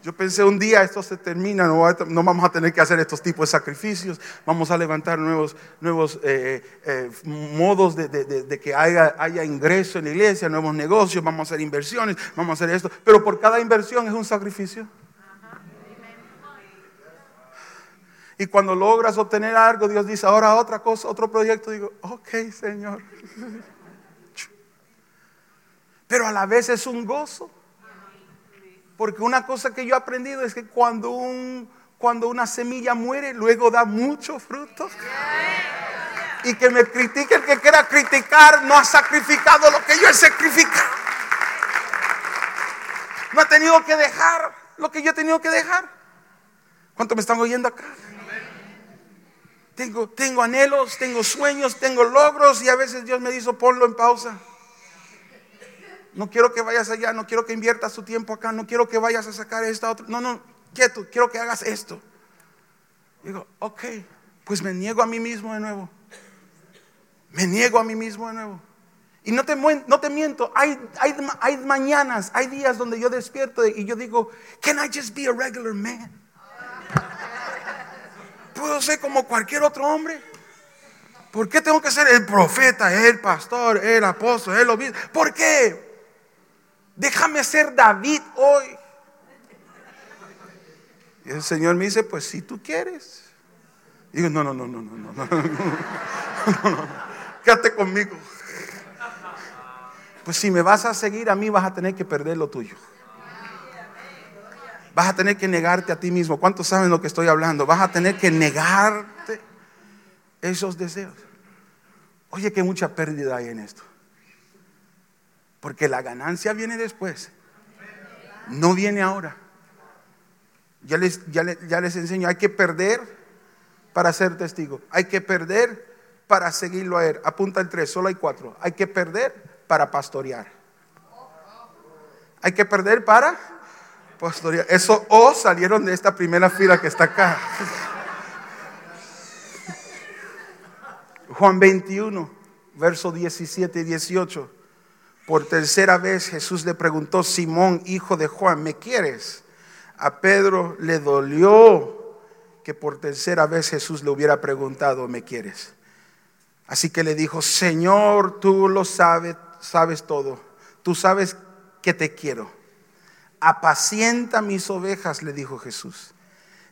Yo pensé un día esto se termina, no, vamos a tener que hacer estos tipos de sacrificios, vamos a levantar nuevos, nuevos eh, eh, modos de- de que haya, haya ingreso en la iglesia, nuevos negocios, vamos a hacer inversiones, vamos a hacer esto, pero por cada inversión es un sacrificio. Y cuando logras obtener algo, Dios dice, ahora otra cosa, otro proyecto, digo, ok, Señor. [laughs] Pero a la vez es un gozo. Porque una cosa que yo he aprendido es que cuando, un, cuando una semilla muere, luego da mucho fruto. Y que me critique el que quiera criticar, no ha sacrificado lo que yo he sacrificado. No ha tenido que dejar lo que yo he tenido que dejar. ¿Cuánto me están oyendo acá? Tengo, tengo anhelos, tengo sueños, tengo logros y a veces Dios me dice, ponlo en pausa. No quiero que vayas allá, no quiero que inviertas tu tiempo acá, no quiero que vayas a sacar esta otra. No, no, quieto, quiero que hagas esto. Digo, ok, pues me niego a mí mismo de nuevo. Me niego a mí mismo de nuevo. Y no te, no te miento, hay, hay, hay mañanas, hay días donde yo despierto y yo digo, can I just be a regular man? ¿Puedo ser como cualquier otro hombre? ¿Por qué tengo que ser el profeta, el pastor, el apóstol, el obispo? ¿Por qué? Déjame ser David hoy. Y el Señor me dice, pues si tú quieres. Digo, no, no, no, no, no, no, no. Quédate conmigo. Pues si me vas a seguir a mí vas a tener que perder lo tuyo. Vas a tener que negarte a ti mismo. ¿Cuántos saben lo que estoy hablando? Vas a tener que negarte esos deseos. Oye, que mucha pérdida hay en esto. Porque la ganancia viene después. No viene ahora. Ya les, ya, le- ya les enseño, hay que perder para ser testigo. Hay que perder para seguirlo a él. Apunta el 3, solo hay cuatro. Hay que perder para pastorear. Hay que perder para pastorear. Eso o salieron de esta primera fila que está acá. Juan 21, verso 17 y 18. Por tercera vez Jesús le preguntó, Simón, hijo de Juan, ¿me quieres? A Pedro le dolió que por tercera vez Jesús le hubiera preguntado, ¿me quieres? Así que le dijo, Señor, tú lo sabes, sabes todo. Tú sabes que te quiero. Apacienta mis ovejas, le dijo Jesús.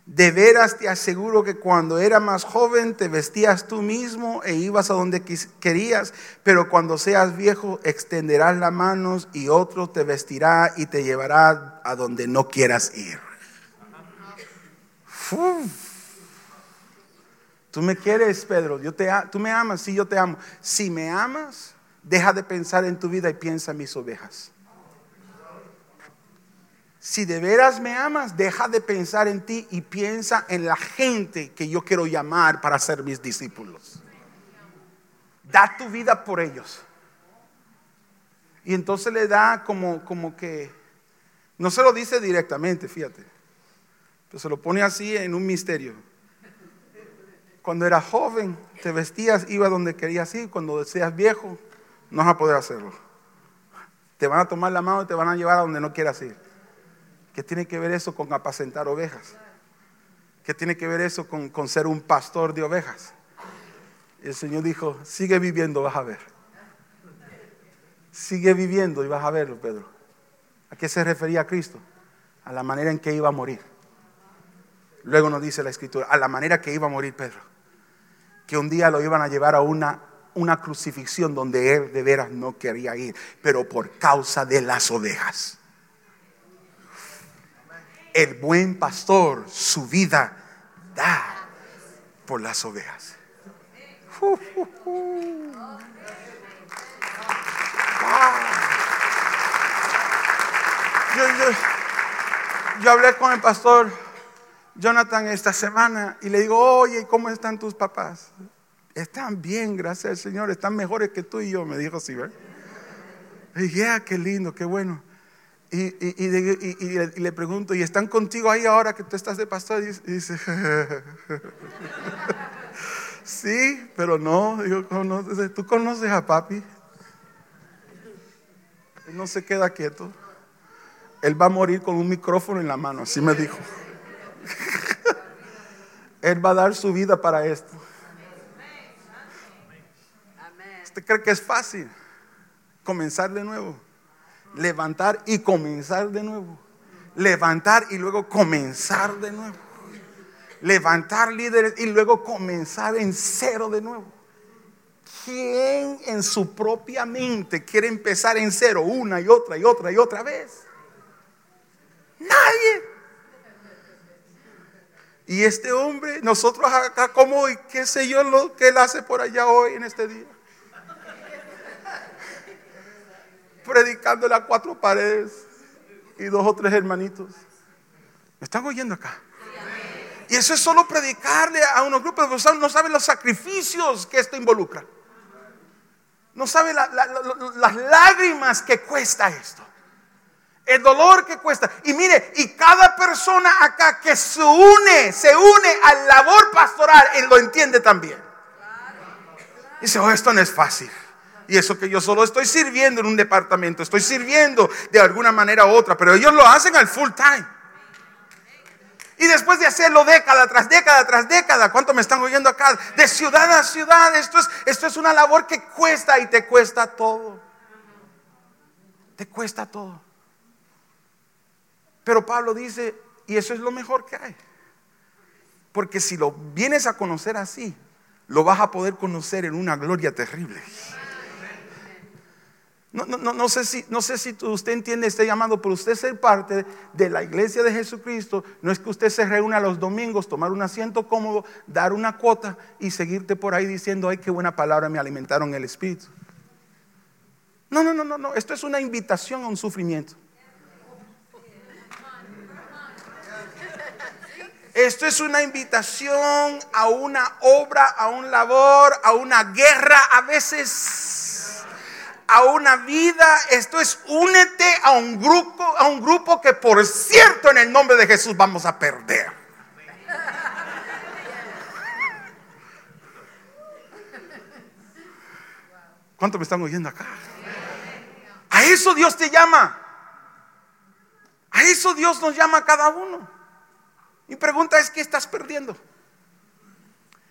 De veras te aseguro que cuando era más joven te vestías tú mismo e ibas a donde querías, pero cuando seas viejo extenderás las manos y otro te vestirá y te llevará a donde no quieras ir. Tú me quieres, Pedro, yo te, tú me amas, sí, yo te amo. Si me amas, deja de pensar en tu vida y piensa en mis ovejas. Si de veras me amas, deja de pensar en ti y piensa en la gente que yo quiero llamar para ser mis discípulos. Da tu vida por ellos. Y entonces le da como, como que, no se lo dice directamente, fíjate, pero se lo pone así en un misterio. Cuando eras joven, te vestías, ibas donde querías ir. Cuando seas viejo, no vas a poder hacerlo. Te van a tomar la mano y te van a llevar a donde no quieras ir. ¿Qué tiene que ver eso con apacentar ovejas? ¿Qué tiene que ver eso con, ser un pastor de ovejas? El Señor dijo, sigue viviendo, vas a ver. Sigue viviendo y vas a verlo, Pedro. ¿A qué se refería Cristo? A la manera en que iba a morir. Luego nos dice la escritura, a la manera que iba a morir Pedro. Que un día lo iban a llevar a una, una crucifixión donde él de veras no quería ir, pero por causa de las ovejas. El buen pastor su vida da por las ovejas. Yo, yo- yo hablé con el pastor Jonathan esta semana y le digo, oye, ¿cómo están tus papás? Están bien, gracias al Señor, están mejores que tú y yo, me dijo así, ¿verdad? Y dije, "Ah, qué lindo, qué bueno. Y, y- le- pregunto, ¿y están contigo ahí ahora que tú estás de pastor? Y dice, [laughs] sí, pero no, "¿Conoces- ¿tú conoces a papi? Él no se queda quieto. Él va a morir con un micrófono en la mano, así me dijo. [laughs] Él va a dar su vida para esto. ¿Usted cree que es fácil? Comenzar de nuevo. Levantar y comenzar de nuevo. Levantar y luego comenzar de nuevo. Levantar líderes y luego comenzar en cero de nuevo. ¿Quién en su propia mente quiere empezar en cero una y otra y otra y otra vez? Nadie. Y este hombre, nosotros acá como, y qué sé yo lo que él hace por allá hoy en este día. Predicándole a cuatro paredes y dos o tres hermanitos. ¿Me están oyendo acá? Y eso es solo predicarle a unos grupos, pero no saben los sacrificios que esto involucra. No saben la- la- la- las lágrimas que cuesta esto. El dolor que cuesta. Y mire, y cada persona acá que se une, se une al labor pastoral, él lo entiende también. Dice, oh, esto no es fácil. Y eso que yo solo estoy sirviendo en un departamento, estoy sirviendo de alguna manera u otra, pero ellos lo hacen al full time. Y después de hacerlo década tras década tras década, ¿cuánto me están oyendo acá? De ciudad a ciudad, esto es, esto es una labor que cuesta y te cuesta todo. Te cuesta todo. Pero Pablo dice, y eso es lo mejor que hay. Porque si lo vienes a conocer así, lo vas a poder conocer en una gloria terrible. No, no, no, sé si, no sé si usted entiende este llamado, pero usted ser parte de la iglesia de Jesucristo no es que usted se reúna los domingos, tomar un asiento cómodo, dar una cuota y seguirte por ahí diciendo, ay, qué buena palabra me alimentaron el Espíritu. No, no, no, no, no. Esto es una invitación a un sufrimiento. Esto es una invitación a una obra, a un labor, a una guerra, a veces a una vida. Esto es únete a un grupo, a un grupo que por cierto en el nombre de Jesús vamos a perder. ¿Cuánto me están oyendo acá? A eso Dios te llama. A eso Dios nos llama a cada uno. Mi pregunta es, ¿qué estás perdiendo?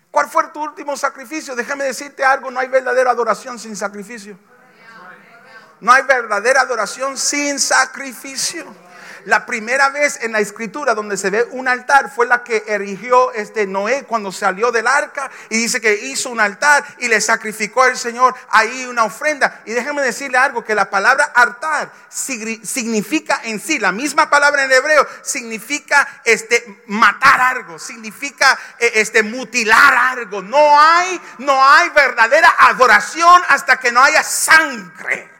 ¿Cuál fue tu último sacrificio? Déjame decirte algo, no hay verdadera adoración sin sacrificio. No hay verdadera adoración sin sacrificio. la primera vez en la escritura donde se ve un altar fue la que erigió este Noé cuando salió del arca y dice que hizo un altar y le sacrificó al Señor ahí una ofrenda. Y déjenme decirle algo, que la palabra altar significa en sí, la misma palabra en hebreo significa este matar algo, significa eh, este mutilar algo. No hay no hay verdadera adoración hasta que no haya sangre.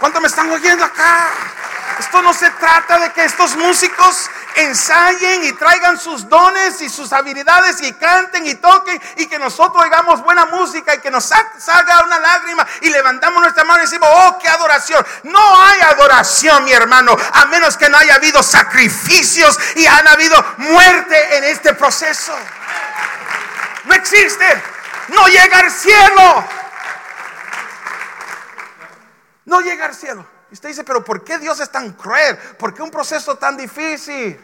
¿Cuánto me están oyendo acá? Esto no se trata de que estos músicos ensayen y traigan sus dones y sus habilidades y canten y toquen y que nosotros oigamos buena música y que nos salga una lágrima y levantamos nuestra mano y decimos, oh, qué adoración. No hay adoración, mi hermano, a menos que no haya habido sacrificios y han habido muerte en este proceso. No existe. No llega al cielo no llega al cielo. Y usted dice, pero ¿por qué Dios es tan cruel? ¿Por qué un proceso tan difícil?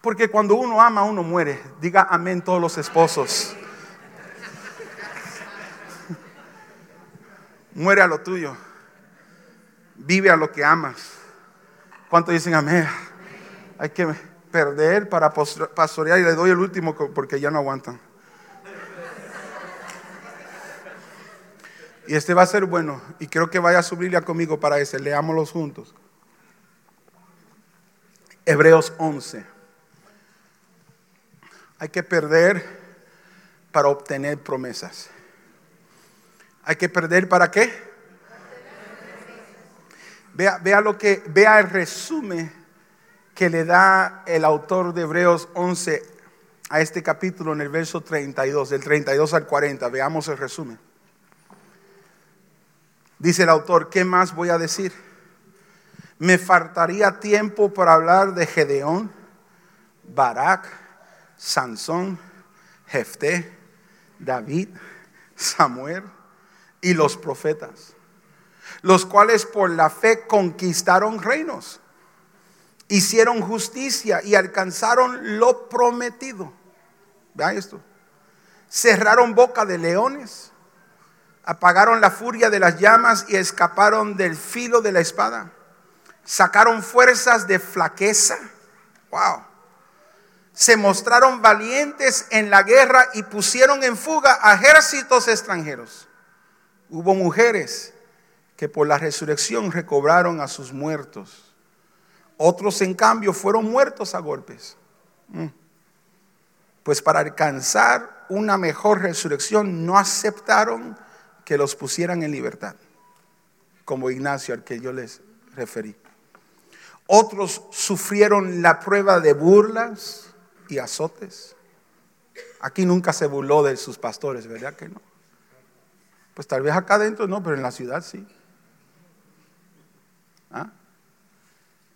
Porque cuando uno ama, uno muere. Diga amén todos los esposos. [laughs] Muere a lo tuyo. Vive a lo que amas. ¿Cuántos dicen amén? Hay que perder para pastorear y le doy el último porque ya no aguantan. Y este va a ser bueno. Y creo que vaya a su Biblia conmigo para ese. Leámoslos juntos. Hebreos 11. Hay que perder para obtener promesas. Hay que perder para qué? Vea, vea lo que, vea el resumen que le da el autor de Hebreos 11 a este capítulo en el verso 32, del 32 al 40. Veamos el resumen. Dice el autor, ¿qué más voy a decir? Me faltaría tiempo para hablar de Gedeón, Barak, Sansón, Jefté, David, Samuel y los profetas, los cuales por la fe conquistaron reinos, hicieron justicia y alcanzaron lo prometido. Vea esto. Cerraron boca de leones apagaron la furia de las llamas y escaparon del filo de la espada. Sacaron fuerzas de flaqueza. Wow. Se mostraron valientes en la guerra y pusieron en fuga a ejércitos extranjeros. Hubo mujeres que por la resurrección recobraron a sus muertos. Otros, en cambio, fueron muertos a golpes. Mm. Pues para alcanzar una mejor resurrección no aceptaron que los pusieran en libertad, como Ignacio al que yo les referí. Otros sufrieron la prueba de burlas y azotes. Aquí nunca se burló de sus pastores, ¿verdad que no? Pues tal vez acá adentro no, pero en la ciudad sí. ¿Ah?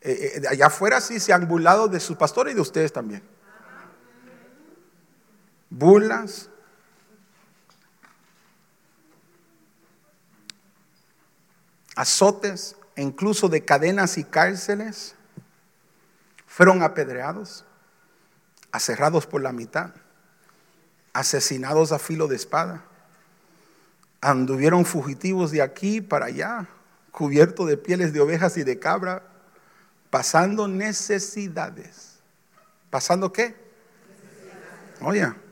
Eh, eh, allá afuera sí se han burlado de sus pastores y de ustedes también. Burlas, azotes, incluso de cadenas y cárceles, fueron apedreados, aserrados por la mitad, asesinados a filo de espada, anduvieron fugitivos de aquí para allá, cubiertos de pieles de ovejas y de cabra, pasando necesidades. ¿Pasando qué? Oye.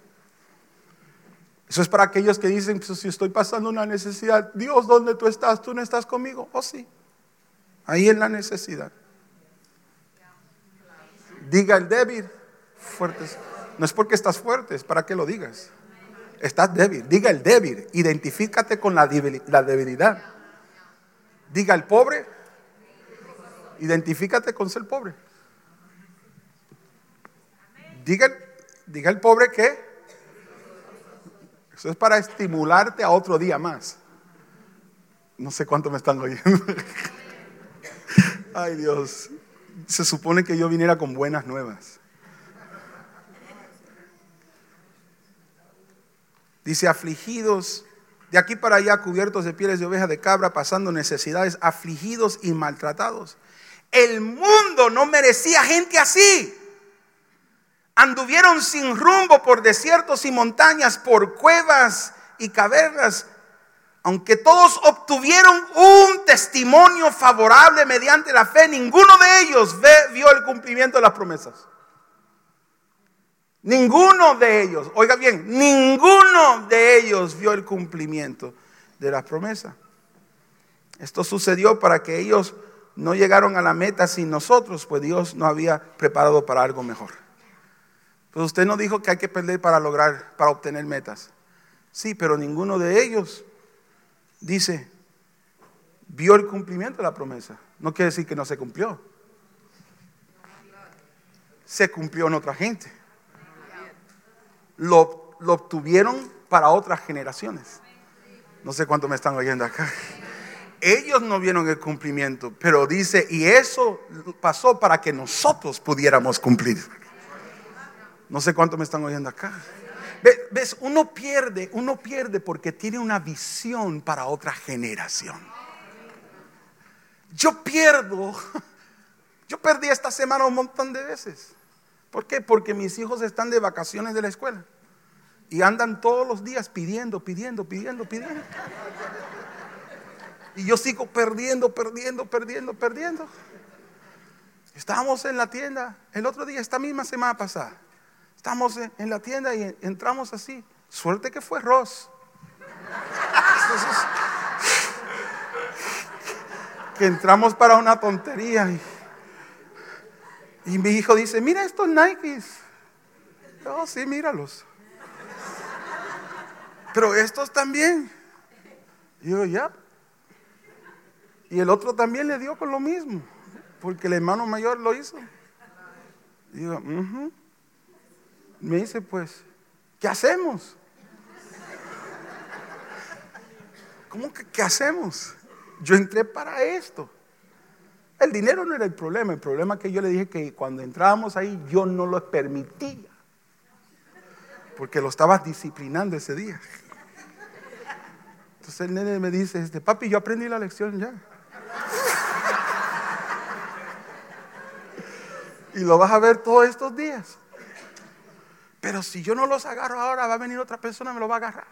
Eso es para aquellos que dicen, pues, si estoy pasando una necesidad, Dios, ¿dónde tú estás? ¿Tú no estás conmigo? Oh, sí. Ahí en la necesidad. Diga el débil, fuerte. No es porque estás fuerte, es para que lo digas. Estás débil. Diga el débil. Identifícate con la debilidad. Diga el pobre. Identifícate con ser pobre. Diga, diga el pobre que eso es para estimularte a otro día más. No sé cuánto me están oyendo. Ay Dios, se supone que yo viniera con buenas nuevas. Dice, afligidos, de aquí para allá, cubiertos de pieles de oveja de cabra, pasando necesidades, afligidos y maltratados. El mundo no merecía gente así. Anduvieron sin rumbo por desiertos y montañas, por cuevas y cavernas, aunque todos obtuvieron un testimonio favorable mediante la fe, ninguno de ellos vio el cumplimiento de las promesas. Ninguno de ellos, oiga bien, ninguno de ellos vio el cumplimiento de las promesas. Esto sucedió para que ellos no llegaron a la meta sin nosotros, pues Dios nos había preparado para algo mejor. Pues usted no dijo que hay que perder para lograr, para obtener metas. Sí, pero ninguno de ellos dice, vio el cumplimiento de la promesa. No quiere decir que no se cumplió. Se cumplió en otra gente. Lo, lo obtuvieron para otras generaciones. No sé cuánto me están oyendo acá. Ellos no vieron el cumplimiento, pero dice, y eso pasó para que nosotros pudiéramos cumplir. No sé cuánto me están oyendo acá. Ve- ¿Ves? Uno pierde, uno pierde porque tiene una visión para otra generación. Yo pierdo, [laughs] yo perdí esta semana un montón de veces. ¿Por qué? Porque mis hijos están de vacaciones de la escuela y andan todos los días pidiendo, pidiendo, pidiendo, pidiendo. Y yo sigo perdiendo, perdiendo, perdiendo, perdiendo. Estábamos en la tienda el otro día, esta misma semana pasada. Estamos en, la tienda y entramos así. Suerte que fue Ross. que entramos para una tontería. Y, y mi hijo dice, mira estos Nikes. Oh, sí, míralos. Pero estos también. Y yo, ya. Y el otro también le dio con lo mismo, porque el hermano mayor lo hizo. Y digo, "Ujú". Me dice, pues, ¿qué hacemos? ¿Cómo que qué hacemos? Yo entré para esto. El dinero no era el problema, el problema es que yo le dije que cuando entrábamos ahí yo no lo permitía, porque lo estabas disciplinando ese día. Entonces el nene me dice, este, papi, yo aprendí la lección ya. y lo vas a ver todos estos días. Pero si yo no los agarro ahora, va a venir otra persona y me lo va a agarrar.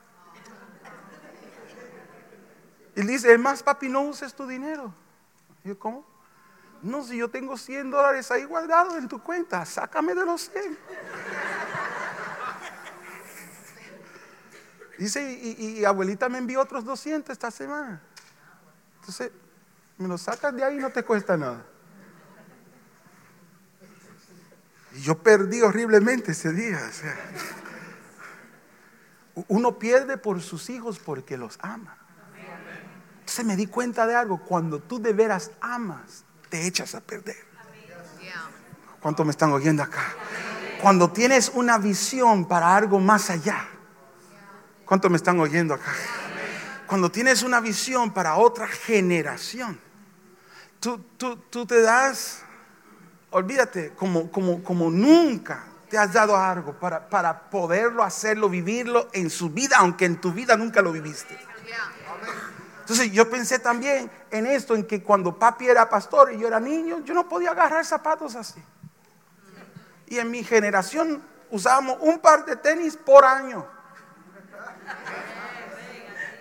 Y dice, es más, papi, no uses tu dinero. Y yo, ¿cómo? No, si yo tengo 100 dólares ahí guardados en tu cuenta, sácame de los 100. Dice, y, y- abuelita me envió otros 200 esta semana. Entonces, me lo sacas de ahí y no te cuesta nada. Y yo perdí horriblemente ese día. Uno pierde por sus hijos porque los ama. Entonces me di cuenta de algo. Cuando tú de veras amas, te echas a perder. ¿Cuánto me están oyendo acá? Cuando tienes una visión para algo más allá. ¿Cuánto me están oyendo acá? Cuando tienes una visión para otra generación. Tú, tú, tú te das, olvídate, como, como, como nunca te has dado algo para, para poderlo hacerlo, vivirlo en su vida, aunque en tu vida nunca lo viviste. Entonces yo pensé también en esto, en que cuando papi era pastor y yo era niño, yo no podía agarrar zapatos así. Y en mi generación usábamos un par de tenis por año.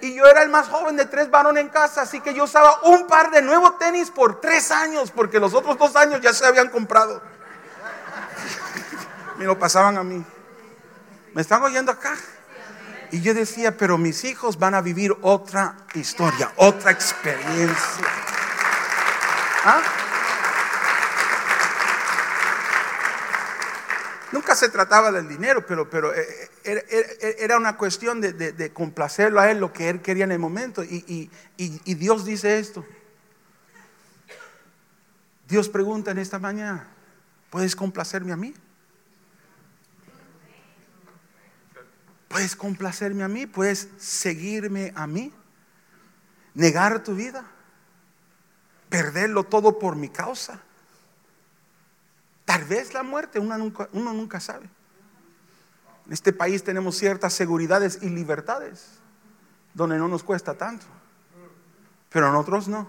Y yo era el más joven de tres varones en casa, así que yo usaba un par de nuevos tenis por tres años, porque los otros dos años ya se habían comprado. [laughs] Me lo pasaban a mí. ¿Me están oyendo acá? Y yo decía, pero mis hijos van a vivir otra historia, otra experiencia. ¿Ah? Nunca se trataba del dinero, pero, pero eh, era, una cuestión de, complacerlo a él, lo que él quería en el momento. Y- y Dios dice esto. Dios pregunta en esta mañana, ¿puedes complacerme a mí? ¿Puedes complacerme a mí? ¿Puedes seguirme a mí? ¿Negar tu vida? ¿Perderlo todo por mi causa? Tal vez la muerte, uno nunca, uno nunca sabe. En este país tenemos ciertas seguridades y libertades donde no nos cuesta tanto, pero en otros no.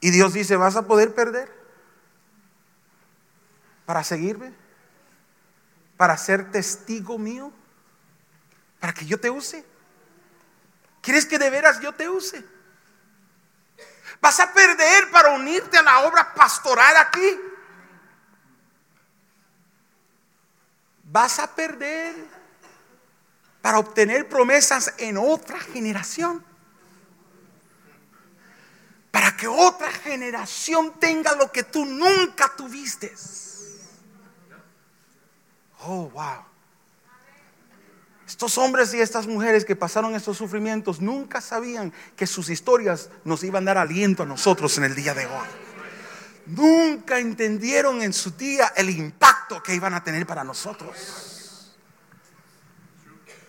Y Dios dice, ¿vas a poder perder para seguirme? ¿Para ser testigo mío? ¿Para que yo te use? ¿Quieres que de veras yo te use? Vas a perder para unirte a la obra pastoral aquí. Vas a perder para obtener promesas en otra generación. Para que otra generación tenga lo que tú nunca tuviste. Oh, wow. Estos hombres y estas mujeres que pasaron estos sufrimientos nunca sabían que sus historias nos iban a dar aliento a nosotros en el día de hoy. Nunca entendieron en su día el impacto que iban a tener para nosotros.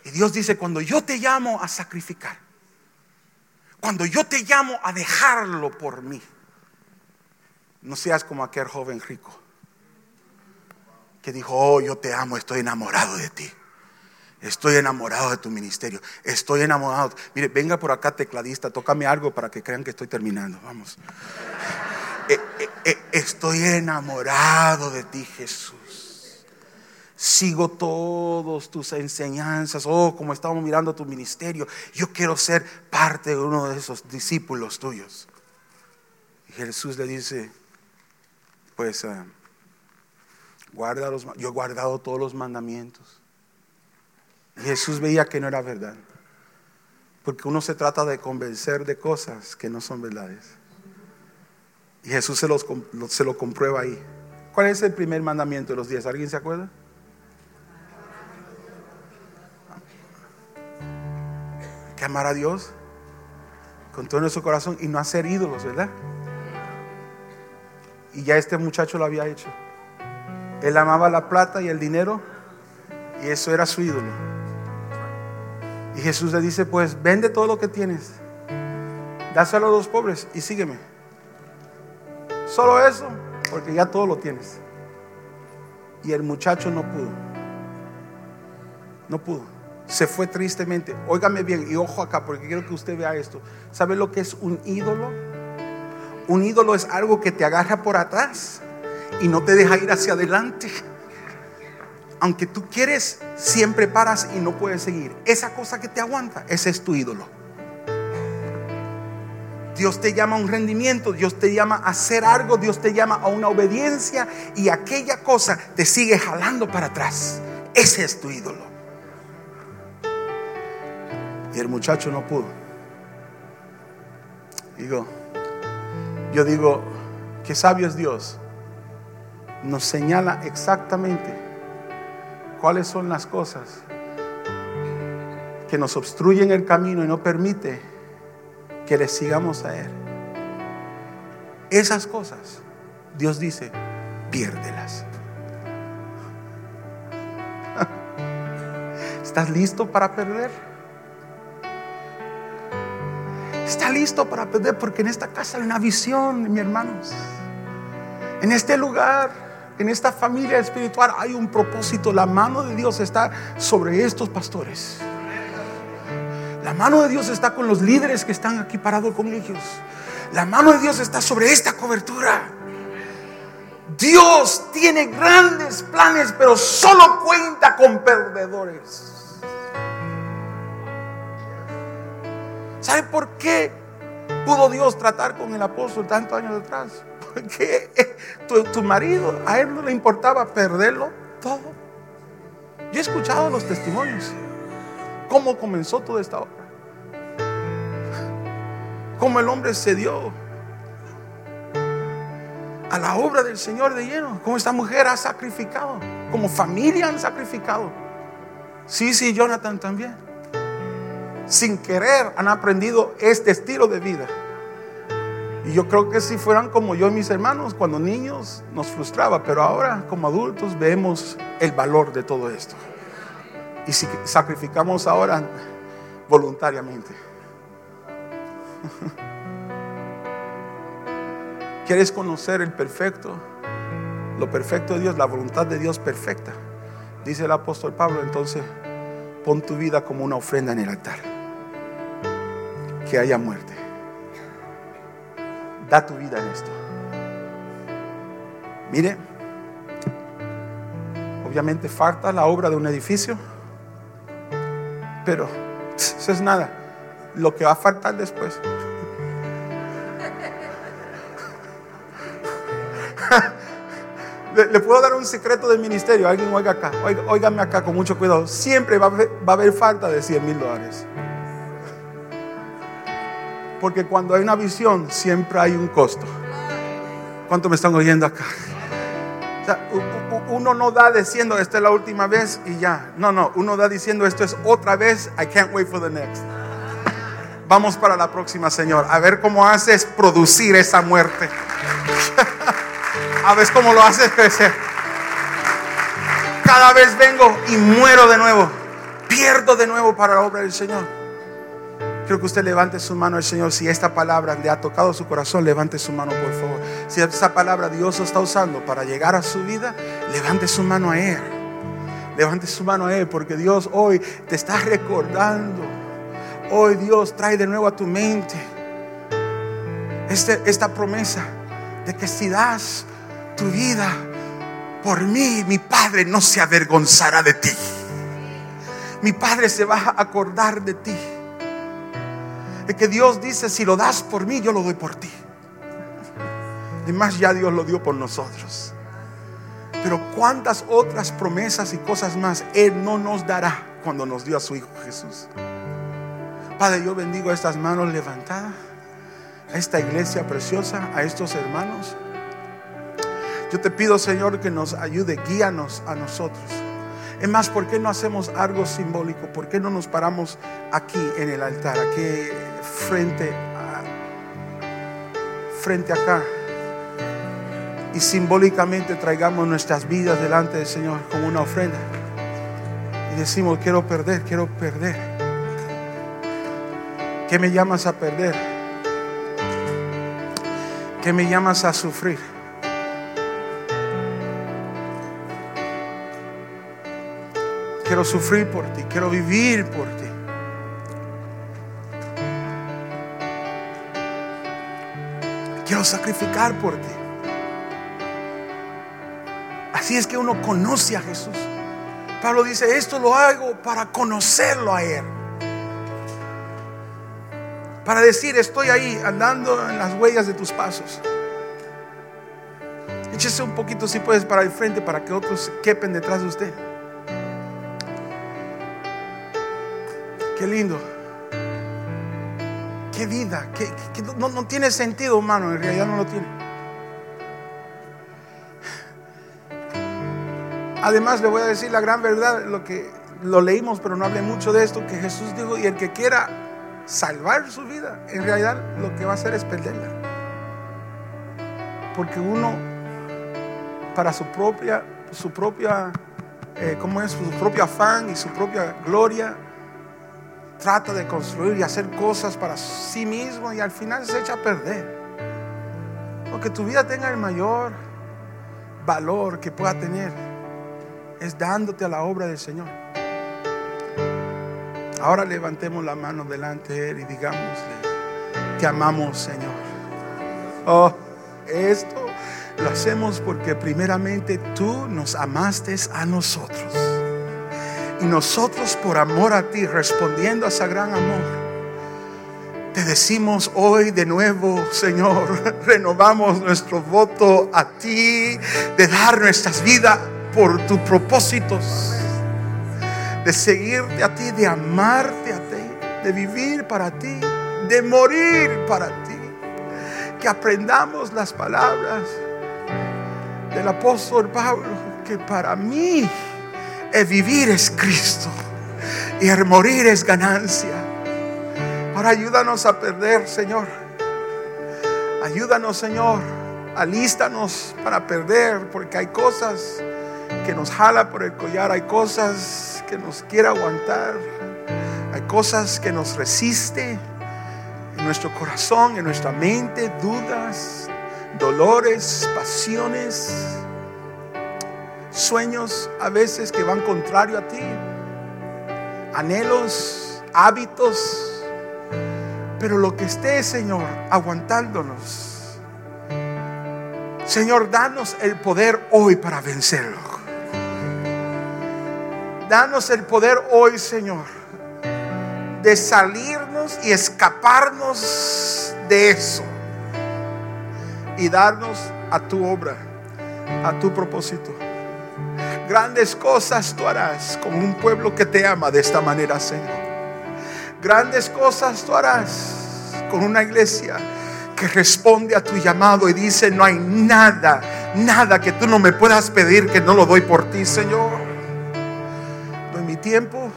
Y Dios dice, cuando yo te llamo a sacrificar, cuando yo te llamo a dejarlo por mí, no seas como aquel joven rico que dijo, oh, yo te amo, estoy enamorado de ti. Estoy enamorado de tu ministerio. Estoy enamorado. Mire, venga por acá, tecladista, tócame algo para que crean que estoy terminando. Vamos. Eh, eh, eh, estoy enamorado de ti, Jesús. Sigo todas tus enseñanzas. Oh, como estamos mirando tu ministerio. Yo quiero ser parte de uno de esos discípulos tuyos. Y Jesús le dice, pues, guarda los, yo he guardado todos los mandamientos. Jesús veía que no era verdad. Porque uno se trata de convencer de cosas que no son verdades. Y Jesús se, lo comprueba ahí. ¿Cuál es el primer mandamiento de los diez? ¿Alguien se acuerda? Que amar a Dios con todo nuestro corazón y no hacer ídolos, ¿verdad? Y ya este muchacho lo había hecho. Él amaba la plata y el dinero y eso era su ídolo. Y Jesús le dice, pues vende todo lo que tienes, dáselo a los pobres y sígueme. Solo eso, porque ya todo lo tienes. Y el muchacho no pudo. No pudo. Se fue tristemente. Óigame bien y ojo acá porque quiero que usted vea esto. ¿Sabe lo que es un ídolo? Un ídolo es algo que te agarra por atrás y no te deja ir hacia adelante aunque tú quieres, siempre paras y no puedes seguir. Esa cosa que te aguanta, ese es tu ídolo. Dios te llama a un rendimiento, Dios te llama a hacer algo, Dios te llama a una obediencia y aquella cosa te sigue jalando para atrás. Ese es tu ídolo. Y el muchacho no pudo. Digo, yo digo, que sabio es Dios. Nos señala exactamente cuáles son las cosas que nos obstruyen el camino y no permite que le sigamos a Él. Esas cosas, Dios dice, piérdelas. [laughs] ¿Estás listo para perder? ¿Está listo para perder? Porque en esta casa hay una visión, mis hermanos. En este lugar en esta familia espiritual hay un propósito. La mano de Dios está sobre estos pastores. La mano de Dios está con los líderes que están aquí parados con ellos. La mano de Dios está sobre esta cobertura. Dios tiene grandes planes, pero solo cuenta con perdedores. ¿Sabe por qué pudo Dios tratar con el apóstol tantos años atrás? Porque tu, marido, a él no le importaba perderlo todo. Yo he escuchado los testimonios. Cómo comenzó toda esta. Cómo el hombre se dio a la obra del Señor de lleno. Cómo esta mujer ha sacrificado. Como familia han sacrificado. Sí, sí, Jonathan también. Sin querer han aprendido este estilo de vida. Y yo creo que si fueran como yo y mis hermanos, cuando niños nos frustraba, pero ahora como adultos vemos el valor de todo esto. Y si sacrificamos ahora voluntariamente. [laughs] ¿Quieres conocer el perfecto? Lo perfecto de Dios, la voluntad de Dios perfecta. Dice el apóstol Pablo, entonces pon tu vida como una ofrenda en el altar. Que haya muerte da tu vida en esto. Mire, obviamente falta la obra de un edificio, pero [laughs] eso es nada. Lo que va a faltar después. Le, puedo dar un secreto del ministerio. Alguien oiga acá, oiga, óigame acá con mucho cuidado. Siempre va a haber, falta de 100 mil dólares. Porque cuando hay una visión, siempre hay un costo. ¿Cuánto me están oyendo acá? O sea, uno no da diciendo esta es la última vez y ya. No, no, uno da diciendo esto es otra vez. I can't wait for the next. Vamos para la próxima, Señor. A ver cómo haces producir esa muerte. A ver cómo lo haces crecer. Cada vez vengo y muero de nuevo. Pierdo de nuevo para la obra del Señor. Quiero que usted levante su mano al Señor. Si esta palabra le ha tocado su corazón, levante su mano, por favor. Si esa palabra Dios lo está usando para llegar a su vida, levante su mano a Él. Levante su mano a Él, porque Dios hoy te está recordando. Hoy Dios trae de nuevo a tu mente este- esta promesa de que si das tu vida por mí, mi Padre no se avergonzará de ti. Mi Padre se va a acordar de ti. De que Dios dice, si lo das por mí, yo lo doy por ti. Además ya Dios lo dio por nosotros. Pero cuántas otras promesas y cosas más Él no nos dará cuando nos dio a su Hijo Jesús. Padre, yo bendigo estas manos levantadas, a esta iglesia preciosa, a estos hermanos. Yo te pido, Señor, que nos ayude, guíanos a nosotros. Es más, ¿por qué no hacemos algo simbólico? ¿Por qué no nos paramos aquí en el altar, aquí frente a, frente acá? Y simbólicamente traigamos nuestras vidas delante del Señor como una ofrenda. Y decimos, quiero perder, quiero perder. ¿Qué me llamas a perder? ¿Qué me llamas a sufrir? Quiero sufrir por ti, quiero vivir por ti. Quiero sacrificar por ti. Así es que uno conoce a Jesús. Pablo dice, esto lo hago para conocerlo a Él. Para decir, estoy ahí andando en las huellas de tus pasos. Échese un poquito si puedes para el frente para que otros quepen detrás de usted. Qué lindo. Qué vida. Qué, no, no tiene sentido humano, en realidad no lo tiene. Además le voy a decir la gran verdad, lo que lo leímos, pero no hablé mucho de esto, que Jesús dijo, y el que quiera salvar su vida, en realidad lo que va a hacer es perderla. Porque uno, para su propia, su propia, eh, ¿cómo es? Su propio afán y su propia gloria, trata de construir y hacer cosas para sí mismo y al final se echa a perder. Porque tu vida tenga el mayor valor que pueda tener es dándote a la obra del Señor. Ahora levantemos la mano delante de Él y digámosle, te amamos Señor. Oh, esto lo hacemos porque primeramente tú nos amaste a nosotros. Y nosotros por amor a ti, respondiendo a ese gran amor, te decimos hoy de nuevo, Señor, [laughs] renovamos nuestro voto a ti de dar nuestras vidas por tus propósitos, de seguirte a ti, de amarte a ti, de vivir para ti, de morir para ti. Que aprendamos las palabras del apóstol Pablo, que para mí el vivir es Cristo y el morir es ganancia. Ahora ayúdanos a perder, Señor. Ayúdanos, Señor. Alístanos para perder, porque hay cosas que nos jala por el collar, hay cosas que nos quiere aguantar, hay cosas que nos resiste en nuestro corazón, en nuestra mente, dudas, dolores, pasiones, sueños a veces que van contrario a ti, anhelos, hábitos, pero lo que esté, Señor, aguantándonos. Señor, danos el poder hoy para vencerlo. Danos el poder hoy, Señor, de salirnos y escaparnos de eso. y darnos a tu obra, a tu propósito. Grandes cosas tú harás con un pueblo que te ama de esta manera, Señor. Grandes cosas tú harás con una iglesia que responde a tu llamado y dice, no hay nada, nada que tú no me puedas pedir que no lo doy por ti, Señor. Tiempo,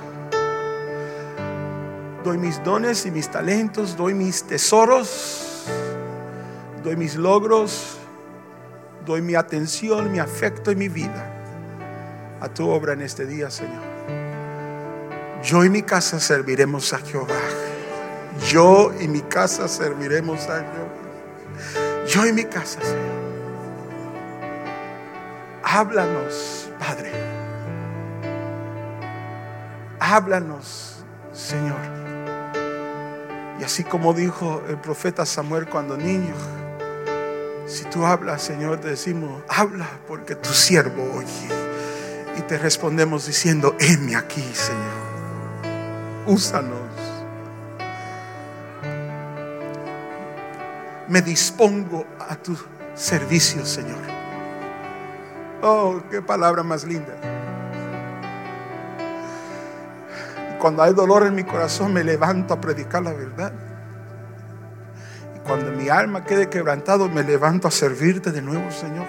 doy mis dones y mis talentos, doy mis tesoros, doy mis logros, doy mi atención, mi afecto y mi vida a tu obra en este día, Señor. Yo y mi casa serviremos a Jehová. Yo y mi casa serviremos a Jehová. Yo y mi casa, Señor. Háblanos, Padre. Háblanos, Señor. Y así como dijo el profeta Samuel cuando niño, si tú hablas, Señor, te decimos, habla porque tu siervo oye. Y te respondemos diciendo, heme aquí, Señor. Úsanos. Me dispongo a tu servicio, Señor. Oh, qué palabra más linda. Cuando hay dolor en mi corazón, me levanto a predicar la verdad. Y cuando mi alma quede quebrantado, me levanto a servirte de nuevo, Señor.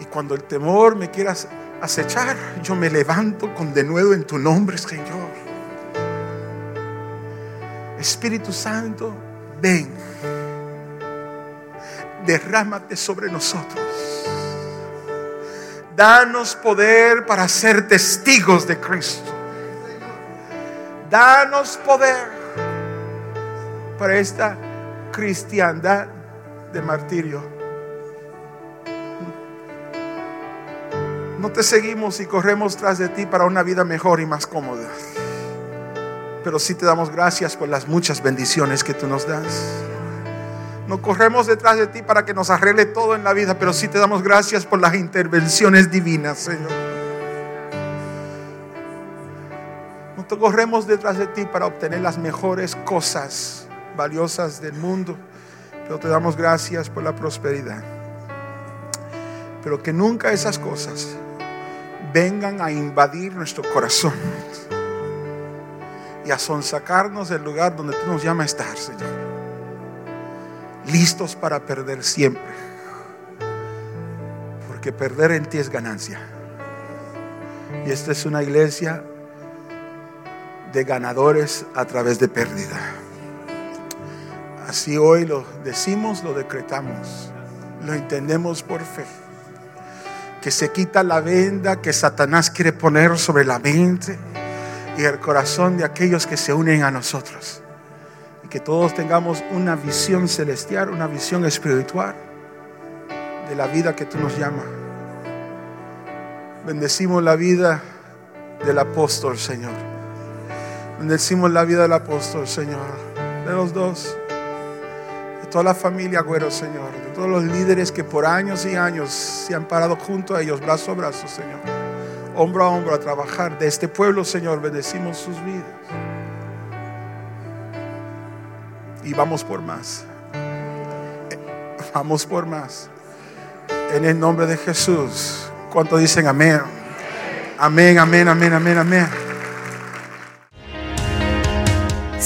Y cuando el temor me quiera acechar, yo me levanto con de nuevo en tu nombre, Señor. Espíritu Santo, ven. Derrámate sobre nosotros. Danos poder para ser testigos de Cristo. Danos poder para esta cristiandad de martirio. No te seguimos y corremos tras de ti para una vida mejor y más cómoda. Pero sí te damos gracias por las muchas bendiciones que tú nos das. No corremos detrás de ti para que nos arregle todo en la vida, pero sí te damos gracias por las intervenciones divinas, Señor. No te corremos detrás de ti para obtener las mejores cosas valiosas del mundo, pero te damos gracias por la prosperidad. Pero que nunca esas cosas vengan a invadir nuestro corazón y a sonsacarnos del lugar donde tú nos llamas a estar, Señor listos para perder siempre. Porque perder en ti es ganancia. Y esta es una iglesia de ganadores a través de pérdida. Así hoy lo decimos, lo decretamos, lo entendemos por fe. Que se quita la venda que Satanás quiere poner sobre la mente y el corazón de aquellos que se unen a nosotros que todos tengamos una visión celestial, una visión espiritual de la vida que tú nos llamas. Bendecimos la vida del apóstol, Señor. Bendecimos la vida del apóstol, Señor. De los dos. De toda la familia, güero, Señor. De todos los líderes que por años y años se han parado junto a ellos, brazo a brazo, Señor. Hombro a hombro a trabajar. De este pueblo, Señor, bendecimos sus vidas y vamos por más. Vamos por más. En el nombre de Jesús. ¿Cuánto dicen amén? Amén, amén, amén, amén, amén.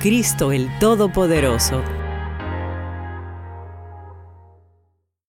Cristo el Todopoderoso.